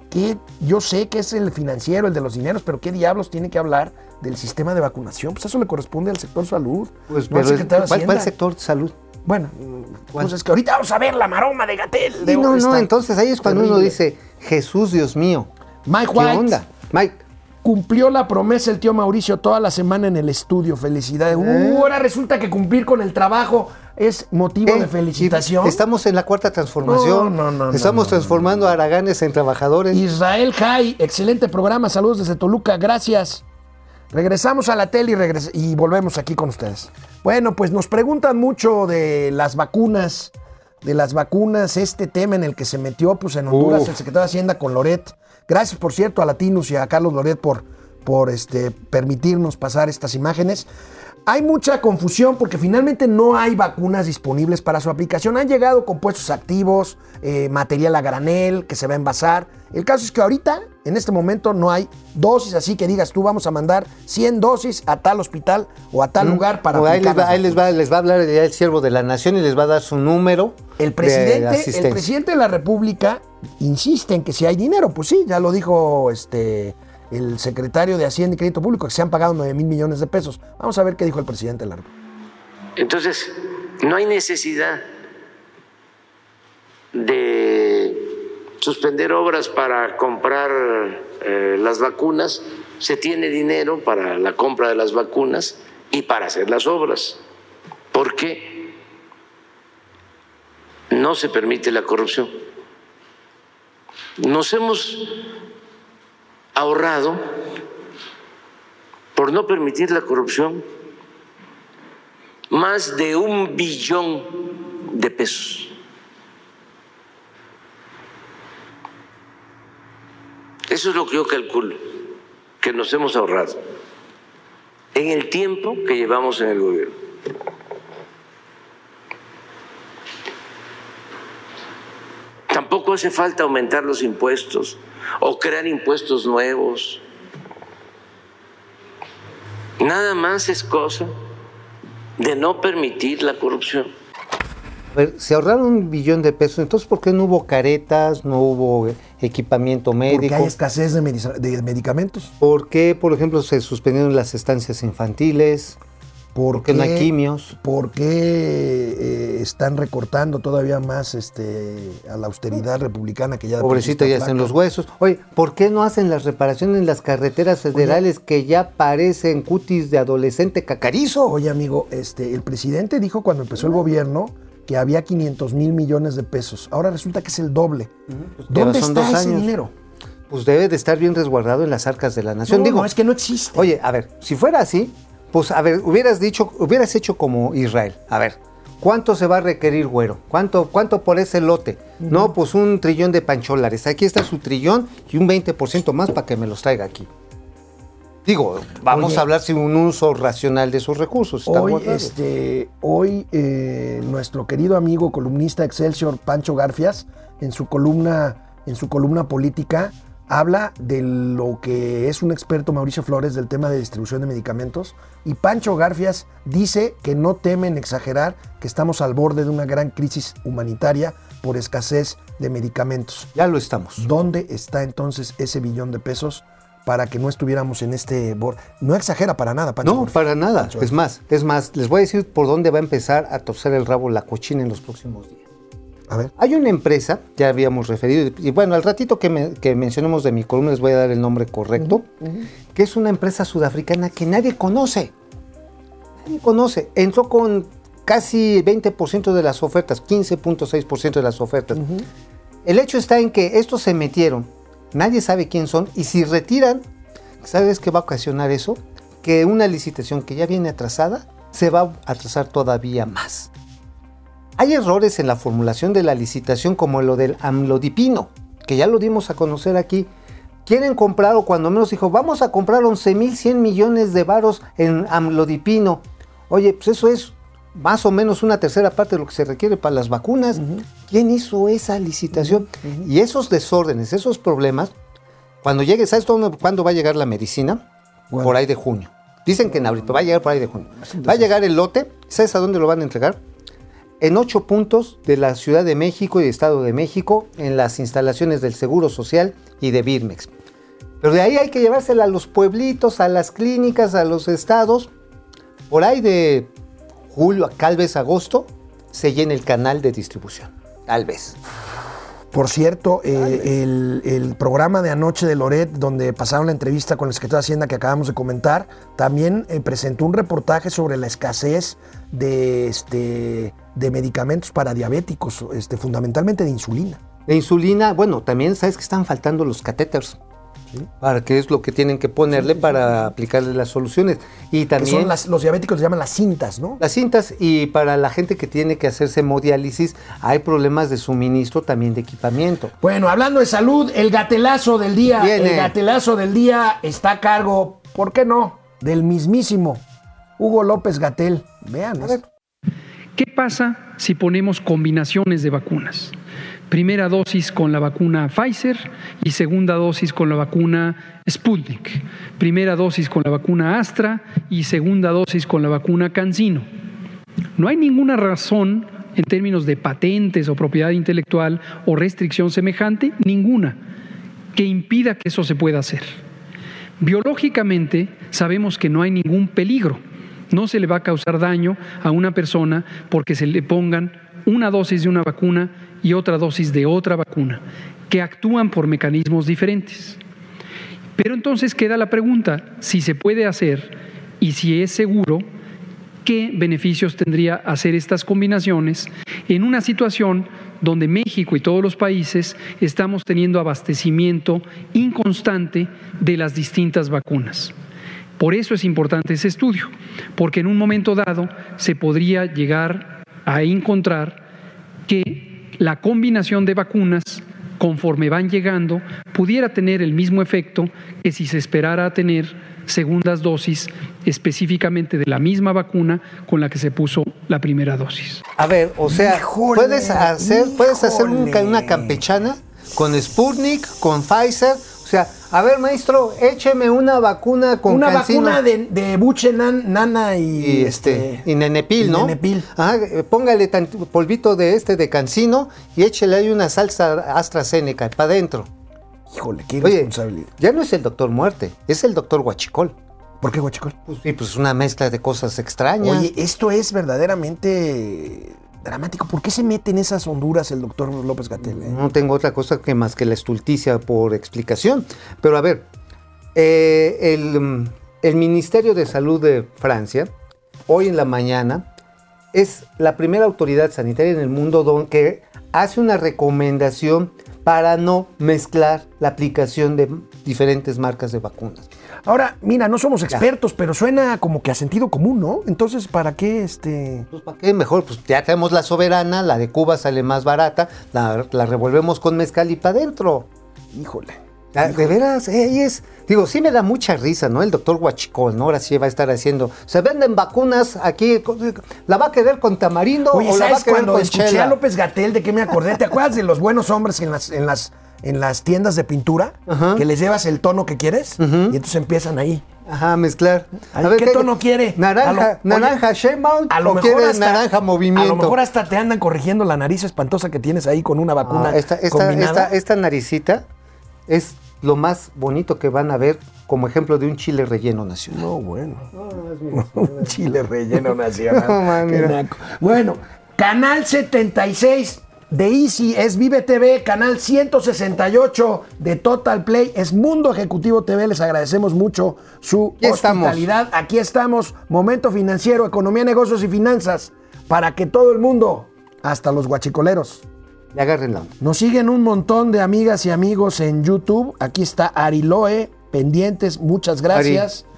que yo sé que es el financiero, el de los dineros, pero ¿qué diablos tiene que hablar del sistema de vacunación? Pues eso le corresponde al sector salud. Pues, no al pero, secretario de ¿cuál, cuál sector salud? Bueno, ¿Cuál? pues es que ahorita vamos a ver la maroma de Gatel. Sí, no, no, entonces ahí es cuando uno dice, Jesús, Dios mío. Mike ¿Qué White. onda? Mike, Cumplió la promesa el tío Mauricio toda la semana en el estudio. Felicidades. Uh, ahora resulta que cumplir con el trabajo es motivo ¿Eh? de felicitación. Estamos en la cuarta transformación. No, no, no, Estamos transformando a Araganes en trabajadores. Israel Jai, excelente programa. Saludos desde Toluca. Gracias. Regresamos a la tele y, volvemos aquí con ustedes. Bueno, pues nos preguntan mucho de las vacunas, de las vacunas, este tema en el que se metió pues en Honduras Uf. el secretario de Hacienda con Loret. Gracias, por cierto, a Latinus y a Carlos Loret por, por este, permitirnos pasar estas imágenes. Hay mucha confusión porque finalmente no hay vacunas disponibles para su aplicación. Han llegado compuestos activos, eh, material a granel que se va a envasar. El caso es que ahorita, en este momento, no hay dosis así que digas tú vamos a mandar 100 dosis a tal hospital o a tal lugar para O ahí, les va, ahí les, va, les va a hablar ya el siervo de la nación y les va a dar su número. El de presidente, el asistencia. presidente de la República insiste en que si hay dinero, pues sí, ya lo dijo este el secretario de Hacienda y Crédito Público, que se han pagado 9 mil millones de pesos. Vamos a ver qué dijo el presidente de la República. Entonces, no hay necesidad de suspender obras para comprar eh, las vacunas. Se tiene dinero para la compra de las vacunas y para hacer las obras. Porque no se permite la corrupción. Nos hemos ahorrado, por no permitir la corrupción, más de un billón de pesos. Eso es lo que yo calculo que nos hemos ahorrado en el tiempo que llevamos en el gobierno. Tampoco hace falta aumentar los impuestos o crear impuestos nuevos. Nada más es cosa de no permitir la corrupción. A ver, se ahorraron un billón de pesos, entonces ¿por qué no hubo caretas, no hubo equipamiento médico? Porque hay escasez de, de medicamentos. ¿Por qué, por ejemplo, se suspendieron las estancias infantiles? ¿Por Porque no hay quimios. ¿Por qué eh, están recortando todavía más este, a la austeridad republicana que ya... Pobrecito, ya está en flaca? los huesos. Oye, ¿por qué no hacen las reparaciones en las carreteras federales que ya parecen cutis de adolescente cacarizo? Oye, amigo, este, el presidente dijo cuando empezó el gobierno que había 500 mil millones de pesos. Ahora resulta que es el doble. ¿Dónde son está ese años. dinero? Pues debe de estar bien resguardado en las arcas de la nación. No, Digo, no, es que no existe. Oye, a ver, si fuera así, pues a ver, hubieras dicho, hubieras hecho como Israel. A ver, ¿cuánto se va a requerir, güero? ¿Cuánto, cuánto por ese lote? No, pues un trillón de pancholares. Aquí está su trillón y un 20% más para que me los traiga aquí. Digo, vamos Oye. a hablar sin un uso racional de esos recursos. Hoy, este, hoy eh, nuestro querido amigo columnista Excelsior Pancho Garfias, en su columna, en su columna política, habla de lo que es un experto Mauricio Flores del tema de distribución de medicamentos. Y Pancho Garfias dice que no temen exagerar que estamos al borde de una gran crisis humanitaria por escasez de medicamentos. Ya lo estamos. ¿Dónde está entonces ese billón de pesos para que no estuviéramos en este borde? No exagera para nada, Pancho. No, Garfias. para nada. Pancho Es más, es más, les voy a decir por dónde va a empezar a torcer el rabo la cochina en los próximos días. A ver. Hay una empresa, ya habíamos referido, y bueno, al ratito que, me- que mencionemos de mi columna les voy a dar el nombre correcto, que es una empresa sudafricana que nadie conoce. Nadie conoce. Entró con casi 20% de las ofertas, 15.6% de las ofertas. El hecho está en que estos se metieron, nadie sabe quién son, y si retiran, ¿sabes qué va a ocasionar eso? Que una licitación que ya viene atrasada se va a atrasar todavía más. Hay errores en la formulación de la licitación como lo del amlodipino, que ya lo dimos a conocer aquí. Quieren comprar, o cuando menos dijo, vamos a comprar 11.100 millones de varos en amlodipino. Oye, pues eso es más o menos una tercera parte de lo que se requiere para las vacunas. ¿Quién hizo esa licitación? Y esos desórdenes, esos problemas, cuando llegue, ¿sabes dónde- cuándo va a llegar la medicina? Por ahí de junio. Dicen que en abril, pero va a llegar por ahí de junio. Va a llegar el lote, ¿sabes a dónde lo van a entregar? En ocho puntos de la Ciudad de México y Estado de México en las instalaciones del Seguro Social y de Birmex. Pero de ahí hay que llevársela a los pueblitos, a las clínicas, a los estados. Por ahí de julio a tal vez agosto se llena el canal de distribución. Tal vez. Por cierto, eh, el, el programa de anoche de Loret, donde pasaron la entrevista con el secretario de Hacienda que acabamos de comentar, también eh, presentó un reportaje sobre la escasez de, este, de medicamentos para diabéticos, este, fundamentalmente de insulina. La insulina, bueno, también sabes que están faltando los catéteres. Para qué es lo que tienen que ponerle para aplicarle las soluciones. Y Que también son las- los diabéticos les llaman las cintas, ¿no? Las cintas y para la gente que tiene que hacerse hemodiálisis hay problemas de suministro también de equipamiento. Bueno, hablando de salud, el gatelazo del día, Viene. el gatelazo del día está a cargo, ¿por qué no? Del mismísimo Hugo López Gatel. Vean. ¿Qué pasa si ponemos combinaciones de vacunas? Primera dosis con la vacuna Pfizer y segunda dosis con la vacuna Sputnik. Primera dosis con la vacuna Astra y segunda dosis con la vacuna CanSino. No hay ninguna razón en términos de patentes o propiedad intelectual o restricción semejante, ninguna, que impida que eso se pueda hacer. Biológicamente sabemos que no hay ningún peligro. No se le va a causar daño a una persona porque se le pongan una dosis de una vacuna y otra dosis de otra vacuna, que actúan por mecanismos diferentes. Pero entonces queda la pregunta, si se puede hacer y si es seguro, ¿qué beneficios tendría hacer estas combinaciones en una situación donde México y todos los países estamos teniendo abastecimiento inconstante de las distintas vacunas? Por eso es importante ese estudio, porque en un momento dado se podría llegar a encontrar que la combinación de vacunas conforme van llegando pudiera tener el mismo efecto que si se esperara a tener segundas dosis específicamente de la misma vacuna con la que se puso la primera dosis. A ver, o sea, Híjole, puedes hacer, puedes hacer un- híjole. una campechana con Sputnik, con Pfizer. O sea, a ver, maestro, écheme una vacuna con Una cancino. vacuna de, de buche, nan- nana y, y este y nenepil, y ¿no? nenepil. Ajá, póngale polvito de este de cancino y échele ahí una salsa AstraZeneca para adentro. Híjole, qué Oye, responsabilidad. ya no es el doctor muerte, es el doctor Huachicol. ¿Por qué, guachicol? Pues sí, pues una mezcla de cosas extrañas. Oye, esto es verdaderamente dramático. ¿Por qué se mete en esas honduras el doctor López Gatel? eh? No tengo otra cosa que más que la estulticia por explicación. Pero a ver, eh, el, Ministerio de Salud de Francia, hoy en la mañana, es la primera autoridad sanitaria en el mundo don- que hace una recomendación para no mezclar la aplicación de diferentes marcas de vacunas. Ahora, mira, no somos expertos, pero suena como que a sentido común, ¿no? Entonces, ¿para qué este...? Pues ¿para qué? Mejor, pues ya tenemos la soberana, la de Cuba sale más barata, la, la revolvemos con mezcal y para adentro. Híjole. Ah, De veras, eh, es, digo, sí me da mucha risa, ¿no? El doctor Huachicol, ¿no? Ahora sí va a estar haciendo, se venden vacunas aquí, ¿la va a querer con tamarindo Oye, o la va a ¿sabes querer cuando con escuché chela? a López Gatel de qué me acordé? ¿Te acuerdas de los buenos hombres en las, en las, en las tiendas de pintura? Ajá. Que les llevas el tono que quieres y entonces empiezan ahí. Ajá, mezclar. ¿qué tono quiere? Naranja, A lo- oye, naranja Sheinbaum A lo mejor hasta, naranja movimiento. A lo mejor hasta te andan corrigiendo la nariz espantosa que tienes ahí con una vacuna Ah, esta, esta, combinada. esta, esta naricita es lo más bonito que van a ver como ejemplo de un chile relleno nacional. No, bueno. <laughs> Un chile relleno <laughs> nacional. No, man, Qué naco. Bueno, canal 76 de Easy es Vive TV, canal 168 de Total Play es Mundo Ejecutivo TV. Les agradecemos mucho su Aquí estamos. hospitalidad. Aquí estamos, Momento Financiero, Economía, Negocios y Finanzas, para que todo el mundo, hasta los guachicoleros, Le agarren la nos siguen un montón de amigas y amigos en YouTube. Aquí está Ari Loe, pendientes, muchas gracias. Ari,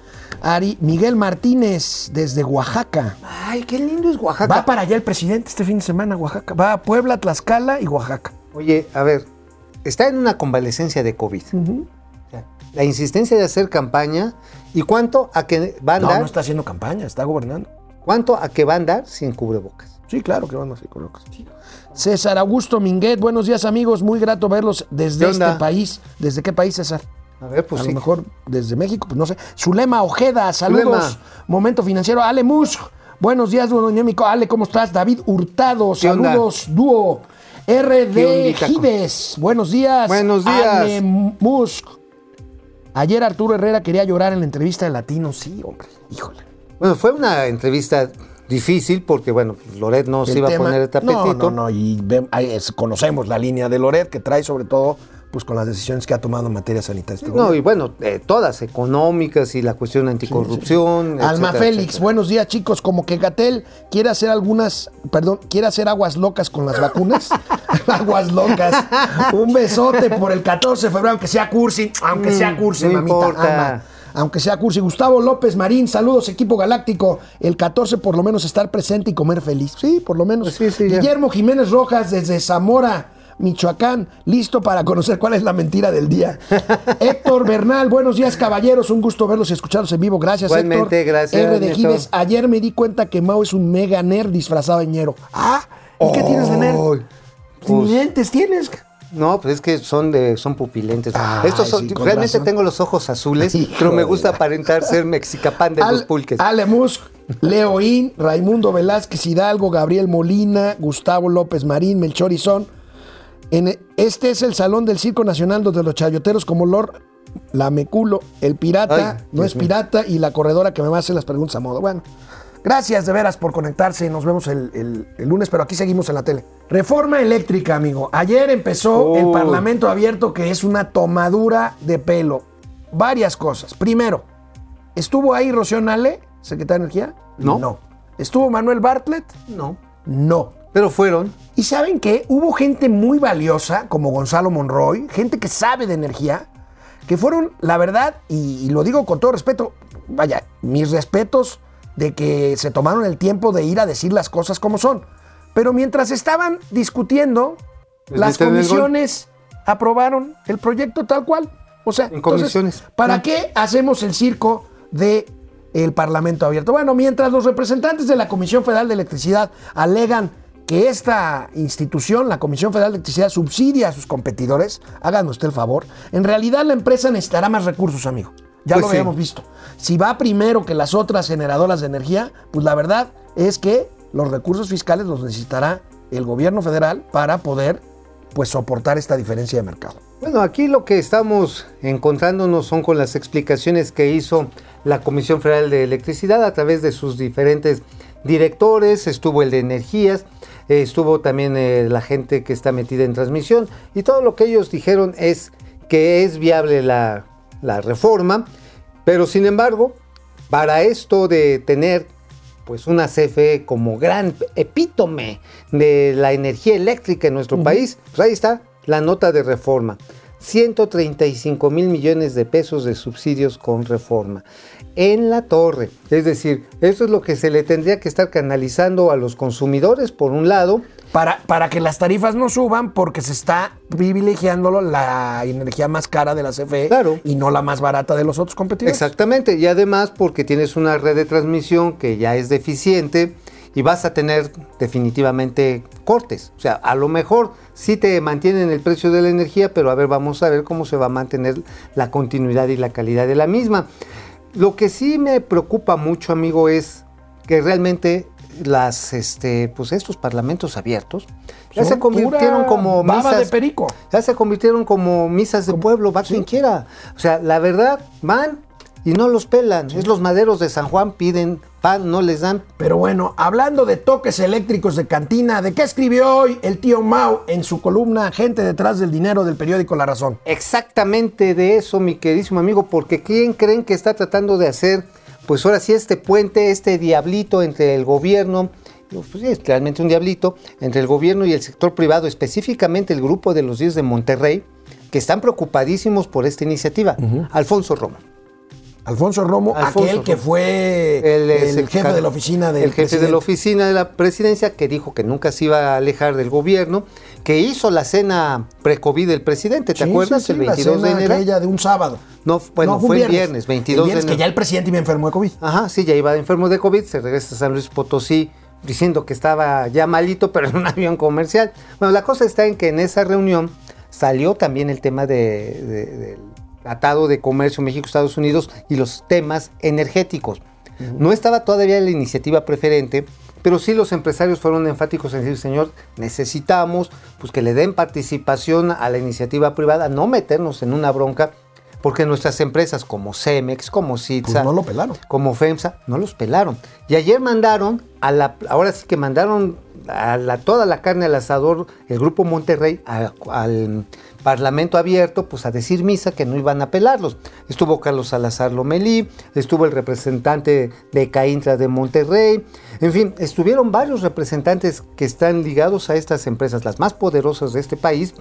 Miguel Martínez, desde Oaxaca. Ay, qué lindo es Oaxaca. Va para allá el presidente este fin de semana, a Oaxaca. Va a Puebla, Tlaxcala y Oaxaca. Oye, a ver, está en una convalecencia de COVID. O sea, La insistencia de hacer campaña y cuánto a que va a No, andar, no está haciendo campaña, está gobernando. cuánto a que va a andar sin cubrebocas. Sí, claro que van así con locos. César Augusto Minguet, buenos días amigos, muy grato verlos desde ¿Qué este país. ¿Desde qué país, César? A ver, pues a sí. lo mejor desde México, pues no sé. Zulema Ojeda, saludos. Zulema. Momento financiero. Ale Musk, buenos días, dinámico. Ale, ¿cómo estás? David Hurtado, saludos, dúo. ¿Qué RD? Gives, buenos días. Buenos días. Ale Musk. Ayer Arturo Herrera quería llorar en la entrevista de Latino. Sí, hombre, híjole. Bueno, fue una entrevista difícil porque, bueno, Loret no se iba tema- a poner el tapetito. No, no, no, y ve- ahí es- conocemos la línea de Loret que trae sobre todo pues con las decisiones que ha tomado en materia sanitaria. este No, y bueno, eh, todas económicas y la cuestión anticorrupción. Alma etcétera, Félix, etcétera. buenos días chicos. Como que Gatel quiere hacer algunas, perdón, quiere hacer aguas locas con las vacunas. <laughs> aguas locas. Un besote por el 14 de febrero, aunque sea cursi, aunque sea Mm, cursi, no mamita. importa. Aunque sea cursi. Gustavo López Marín, saludos, equipo galáctico. El 14 por lo menos estar presente y comer feliz. Sí, por lo menos. Pues sí, sí, ya. Guillermo Jiménez Rojas desde Zamora. Michoacán, listo para conocer cuál es la mentira del día. <laughs> Héctor Bernal, buenos días caballeros, un gusto verlos y escucharlos en vivo. Gracias Igualmente, Héctor. gracias, R de. Gives, ayer me di cuenta que Mao es un mega nerd disfrazado de ñero. Ah, ¿y qué tienes de nerd? Pues- Lentes tienes. No, pues es que son de son pupilentes. Estos son, sí, realmente razón. tengo los ojos azules, Hijo <laughs> pero me gusta aparentar ser mexicapán de los pulques. Ale Musk, Leo In, Raimundo Velázquez Hidalgo, Gabriel Molina, Gustavo López Marín, Melchor Izón. En, este es el salón del Circo Nacional donde los chayoteros como Lord Lameculo, el pirata, Ay, no es pirata, y la corredora que me va a hacer las preguntas a modo. Bueno, gracias de veras por conectarse. Nos vemos el, el- el lunes, pero aquí seguimos en la tele. Reforma eléctrica, amigo. Ayer empezó el Oh. Parlamento abierto, que es una tomadura de pelo. Varias cosas. Primero, ¿Estuvo ahí Rocío Nale, secretaria de Energía? No. No. ¿Estuvo Manuel Bartlett? No. No. Pero fueron. ¿Y saben qué? Hubo gente muy valiosa, como Gonzalo Monroy, gente que sabe de energía, que fueron, la verdad, y, y lo digo con todo respeto, vaya, mis respetos de que se tomaron el tiempo de ir a decir las cosas como son. Pero mientras estaban discutiendo, Les las comisiones aprobaron el proyecto tal cual. O sea, En entonces, comisiones. ¿para qué hacemos el circo de el Parlamento abierto? Bueno, mientras los representantes de la Comisión Federal de Electricidad alegan que esta institución, la Comisión Federal de Electricidad, subsidia a sus competidores, háganme usted el favor, en realidad la empresa necesitará más recursos, amigo. Ya Pues lo sí. habíamos visto. Si va primero que las otras generadoras de energía, pues la verdad es que los recursos fiscales los necesitará el gobierno federal para poder pues soportar esta diferencia de mercado. Bueno, aquí lo que estamos encontrándonos son con las explicaciones que hizo la Comisión Federal de Electricidad a través de sus diferentes directores, estuvo el de energías, eh, estuvo también eh, la gente que está metida en transmisión y todo lo que ellos dijeron es que es viable la, la reforma, pero sin embargo, para esto de tener pues una CFE como gran epítome de la energía eléctrica en nuestro país, pues ahí está la nota de reforma. 135 mil millones de pesos de subsidios con reforma. En la torre. Es decir, eso es lo que se le tendría que estar canalizando a los consumidores, por un lado. Para, para que las tarifas no suban porque se está privilegiando la energía más cara de la CFE Claro. y no la más barata de los otros competidores. Exactamente. Y además porque tienes una red de transmisión que ya es deficiente y vas a tener definitivamente cortes. O sea, a lo mejor sí te mantienen el precio de la energía, pero a ver, vamos a ver cómo se va a mantener la continuidad y la calidad de la misma. Lo que sí me preocupa mucho, amigo, es que realmente las, este, pues estos parlamentos abiertos ya Son se convirtieron como baba de misas- perico. ya se convirtieron como misas de pueblo, va quien quiera. O sea, la verdad, van y no los pelan. Es los maderos de San Juan, piden pan, no les dan. Pero bueno, hablando de toques eléctricos de cantina, ¿de qué escribió hoy el tío Mau en su columna Gente detrás del dinero del periódico La Razón? Exactamente de eso, mi queridísimo amigo, porque ¿quién creen que está tratando de hacer? Pues ahora sí, este puente, este diablito entre el gobierno, pues sí, es realmente un diablito, entre el gobierno y el sector privado, específicamente el grupo de los 10 de Monterrey, que están preocupadísimos por esta iniciativa. Alfonso Romo. Alfonso Romo, Alfonso aquel que fue el, jefe de la oficina del el jefe de la oficina de la presidencia que dijo que nunca se iba a alejar del gobierno, que hizo la cena pre-COVID del presidente, ¿te Sí, acuerdas? sí, sí, el 22 la de cena enero. aquella de un sábado. No, bueno, No, fue, el viernes, 22 El viernes, de que enero. ya el presidente iba enfermo de COVID. Ajá, sí, ya iba enfermo de COVID, se regresa a San Luis Potosí diciendo que estaba ya malito, <laughs> pero en un avión comercial. Bueno, la cosa está en que en esa reunión salió también el tema de- de- del Tratado de Comercio México-Estados Unidos y los temas energéticos. No estaba todavía la iniciativa preferente, pero sí los empresarios fueron enfáticos en decir, señor, necesitamos pues, que le den participación a la iniciativa privada, no meternos en una bronca, porque nuestras empresas como Cemex, como Citza, Pues no lo pelaron. como FEMSA, no los pelaron. Y ayer mandaron, a la, ahora sí que mandaron a la, toda la carne al asador, el grupo Monterrey, a- al Parlamento abierto, pues a decir misa que no iban a pelarlos. Estuvo Carlos Salazar Lomelí, estuvo el representante de Caintra de Monterrey, en fin, estuvieron varios representantes que están ligados a estas empresas, las más poderosas de este país,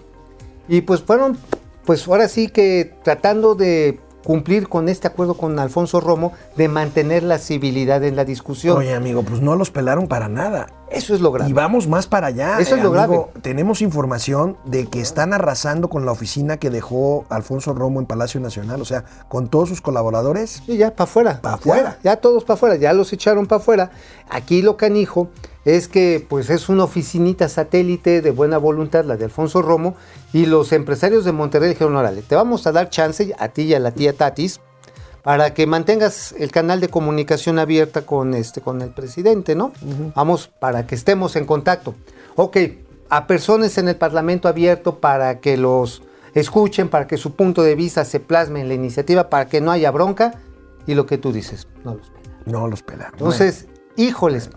y pues fueron, pues ahora sí que tratando de cumplir con este acuerdo con Alfonso Romo de mantener la civilidad en la discusión. Oye, amigo, pues no los pelaron para nada. Eso es lo grave. Y vamos más para allá. Eso es lo grave. Tenemos información de que están arrasando con la oficina que dejó Alfonso Romo en Palacio Nacional, o sea, con todos sus colaboradores. Sí, ya, para afuera. Pa' afuera. Ya, ya todos para afuera, ya los echaron para afuera. Aquí lo canijo es que pues es una oficinita satélite de buena voluntad, la de Alfonso Romo, y los empresarios de Monterrey dijeron, órale, te vamos a dar chance a ti y a la tía Tatis para que mantengas el canal de comunicación abierta con, este, con el presidente, ¿no? Vamos, para que estemos en contacto. Ok, a personas en el Parlamento abierto para que los escuchen, para que su punto de vista se plasme en la iniciativa, para que no haya bronca, y lo que tú dices, no los pela. No los pelaron. Entonces, híjoles,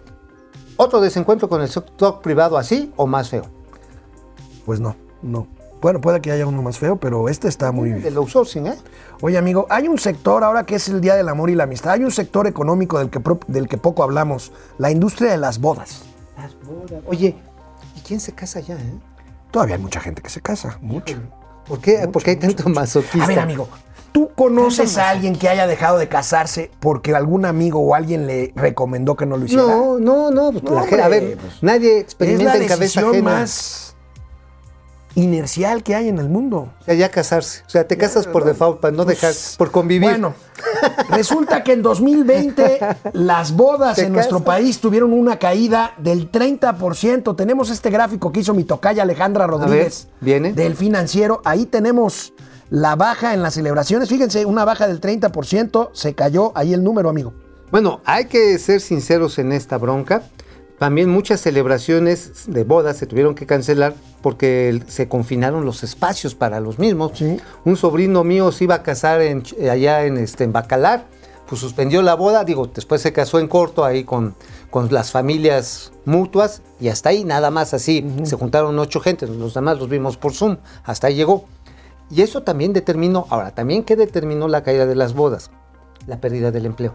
otro desencuentro con el sector privado así o más feo. Pues no, no. Bueno, puede que haya uno más feo, pero este está muy bien. El outsourcing, ¿eh? Oye, amigo, hay un sector, ahora que es el Día del Amor y la Amistad, hay un sector económico del que, del que poco hablamos, la industria de las bodas. Las bodas. Oye, ¿y quién se casa ya, eh? Todavía hay mucha gente que se casa, mucha. ¿Por qué, ¿por qué hay tanto masoquista? A ver, amigo, ¿Tú conoces a alguien que haya dejado de casarse porque algún amigo o alguien le recomendó que no lo hiciera? No, no, no. pues, No, la gente- a hombre, ver, pues, nadie es experimenta la en cabeza decisión ajena. más inercial que hay en el mundo. O sea, ya casarse. O sea, te casas por default para no dejar, por convivir. Pues, Bueno, <laughs> resulta que en 2020 <laughs> las bodas ¿Te en nuestro país tuvieron una caída del 30%. Tenemos este gráfico que hizo mi tocaya Alejandra Rodríguez ¿viene? del financiero. Ahí tenemos la baja en las celebraciones. Fíjense, una baja del 30%. Se cayó ahí el número, amigo. Bueno, hay que ser sinceros en esta bronca. También muchas celebraciones de bodas se tuvieron que cancelar porque se confinaron los espacios para los mismos. Sí. Un sobrino mío se iba a casar en eh, allá en, este, en Bacalar, pues suspendió la boda, digo, después se casó en corto ahí con, con las familias mutuas y hasta ahí nada más así. Se juntaron ocho gentes, los demás los vimos por Zoom, hasta ahí llegó. Y eso también determinó, ahora, también qué determinó la caída de las bodas, la pérdida del empleo.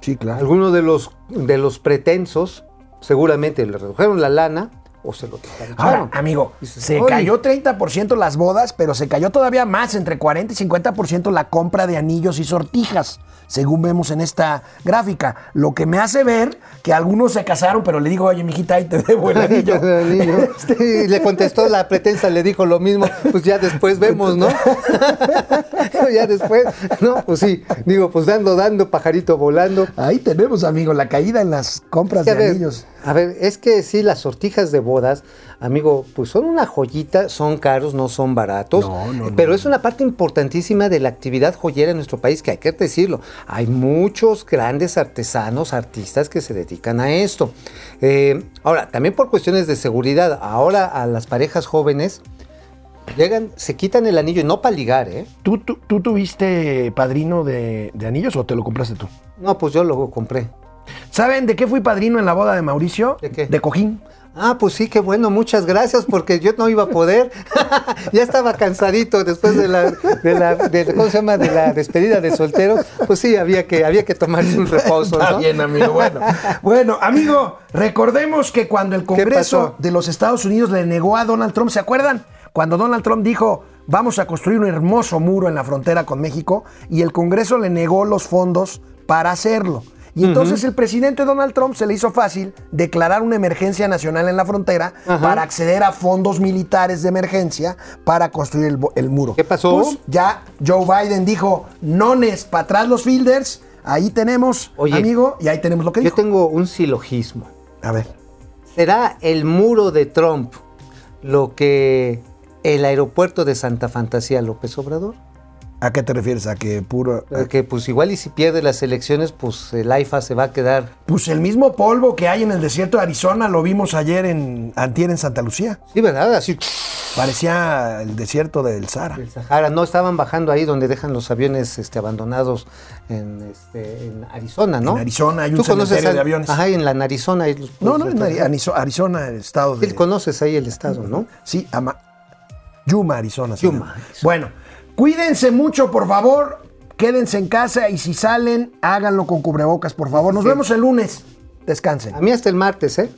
Sí, claro. Algunos de los, de los pretensos seguramente le redujeron la lana o se lo Ahora, amigo, Dices, se "Oye". cayó 30% las bodas, pero se cayó todavía más, entre 40 y 50% la compra de anillos y sortijas, según vemos en esta gráfica. Lo que me hace ver que algunos se casaron, pero le digo, oye, mijita, ahí te debo el anillo. <laughs> Niño. Y le contestó la pretensa, le dijo lo mismo, pues ya después vemos, ¿no? <laughs> ya después, no, pues sí, digo, pues dando, dando, pajarito volando. Ahí tenemos, amigo, la caída en las compras de anillos. A ver, es que sí, las sortijas de bodas, amigo, pues son una joyita, son caros, no son baratos, No, no, pero no. es una parte importantísima de la actividad joyera en nuestro país, que hay que decirlo. Hay muchos grandes artesanos, artistas que se dedican a esto. Eh, ahora, también por cuestiones de seguridad, ahora a las parejas jóvenes llegan, se quitan el anillo, y no para ligar, ¿eh? ¿Tú, tú, tú tuviste padrino de, de anillos o te lo compraste tú? No, pues yo lo compré. ¿Saben de qué fui padrino en la boda de Mauricio? ¿De qué? De cojín. Ah, pues sí, qué bueno, muchas gracias, porque yo no iba a poder. <laughs> ya estaba cansadito después de la, de la de- ¿cómo se llama? De la despedida de soltero. Pues sí, había que, había que tomarse un reposo, Está ¿no? bien, amigo. Bueno, bueno, amigo, recordemos que cuando el Congreso de los Estados Unidos le negó a Donald Trump, ¿se acuerdan? Cuando Donald Trump dijo, vamos a construir un hermoso muro en la frontera con México, y el Congreso le negó los fondos para hacerlo. Y entonces el presidente Donald Trump se le hizo fácil declarar una emergencia nacional en la frontera para acceder a fondos militares de emergencia para construir el, muro. ¿Qué pasó? Pues, ya Joe Biden dijo, nones, para atrás los fielders, ahí tenemos, Oye, amigo, y ahí tenemos lo que Yo dijo. tengo un silogismo. A ver. ¿Será el muro de Trump lo que el aeropuerto de Santa Fantasía López Obrador? ¿A qué te refieres? ¿A que puro...? Que pues igual y si pierde las elecciones, pues el AIFA se va a quedar. Pues el mismo polvo que hay en el desierto de Arizona lo vimos ayer en antier en Santa Lucía. Sí, ¿verdad? Así Parecía el desierto del Sahara. el Sahara. No estaban bajando ahí donde dejan los aviones este, abandonados en, este, en Arizona, ¿no? En Arizona hay un ¿Tú conoces cementerio a- de aviones. Ajá, en la Arizona. Los No, no, en Arizona, el estado de... Sí, conoces ahí el estado, ¿no? Sí, ama- Yuma, Arizona. Yuma. Arizona. Bueno, cuídense mucho, por favor. Quédense en casa y si salen, háganlo con cubrebocas, por favor. Nos Sí. vemos el lunes. Descansen. A mí hasta el martes, ¿eh?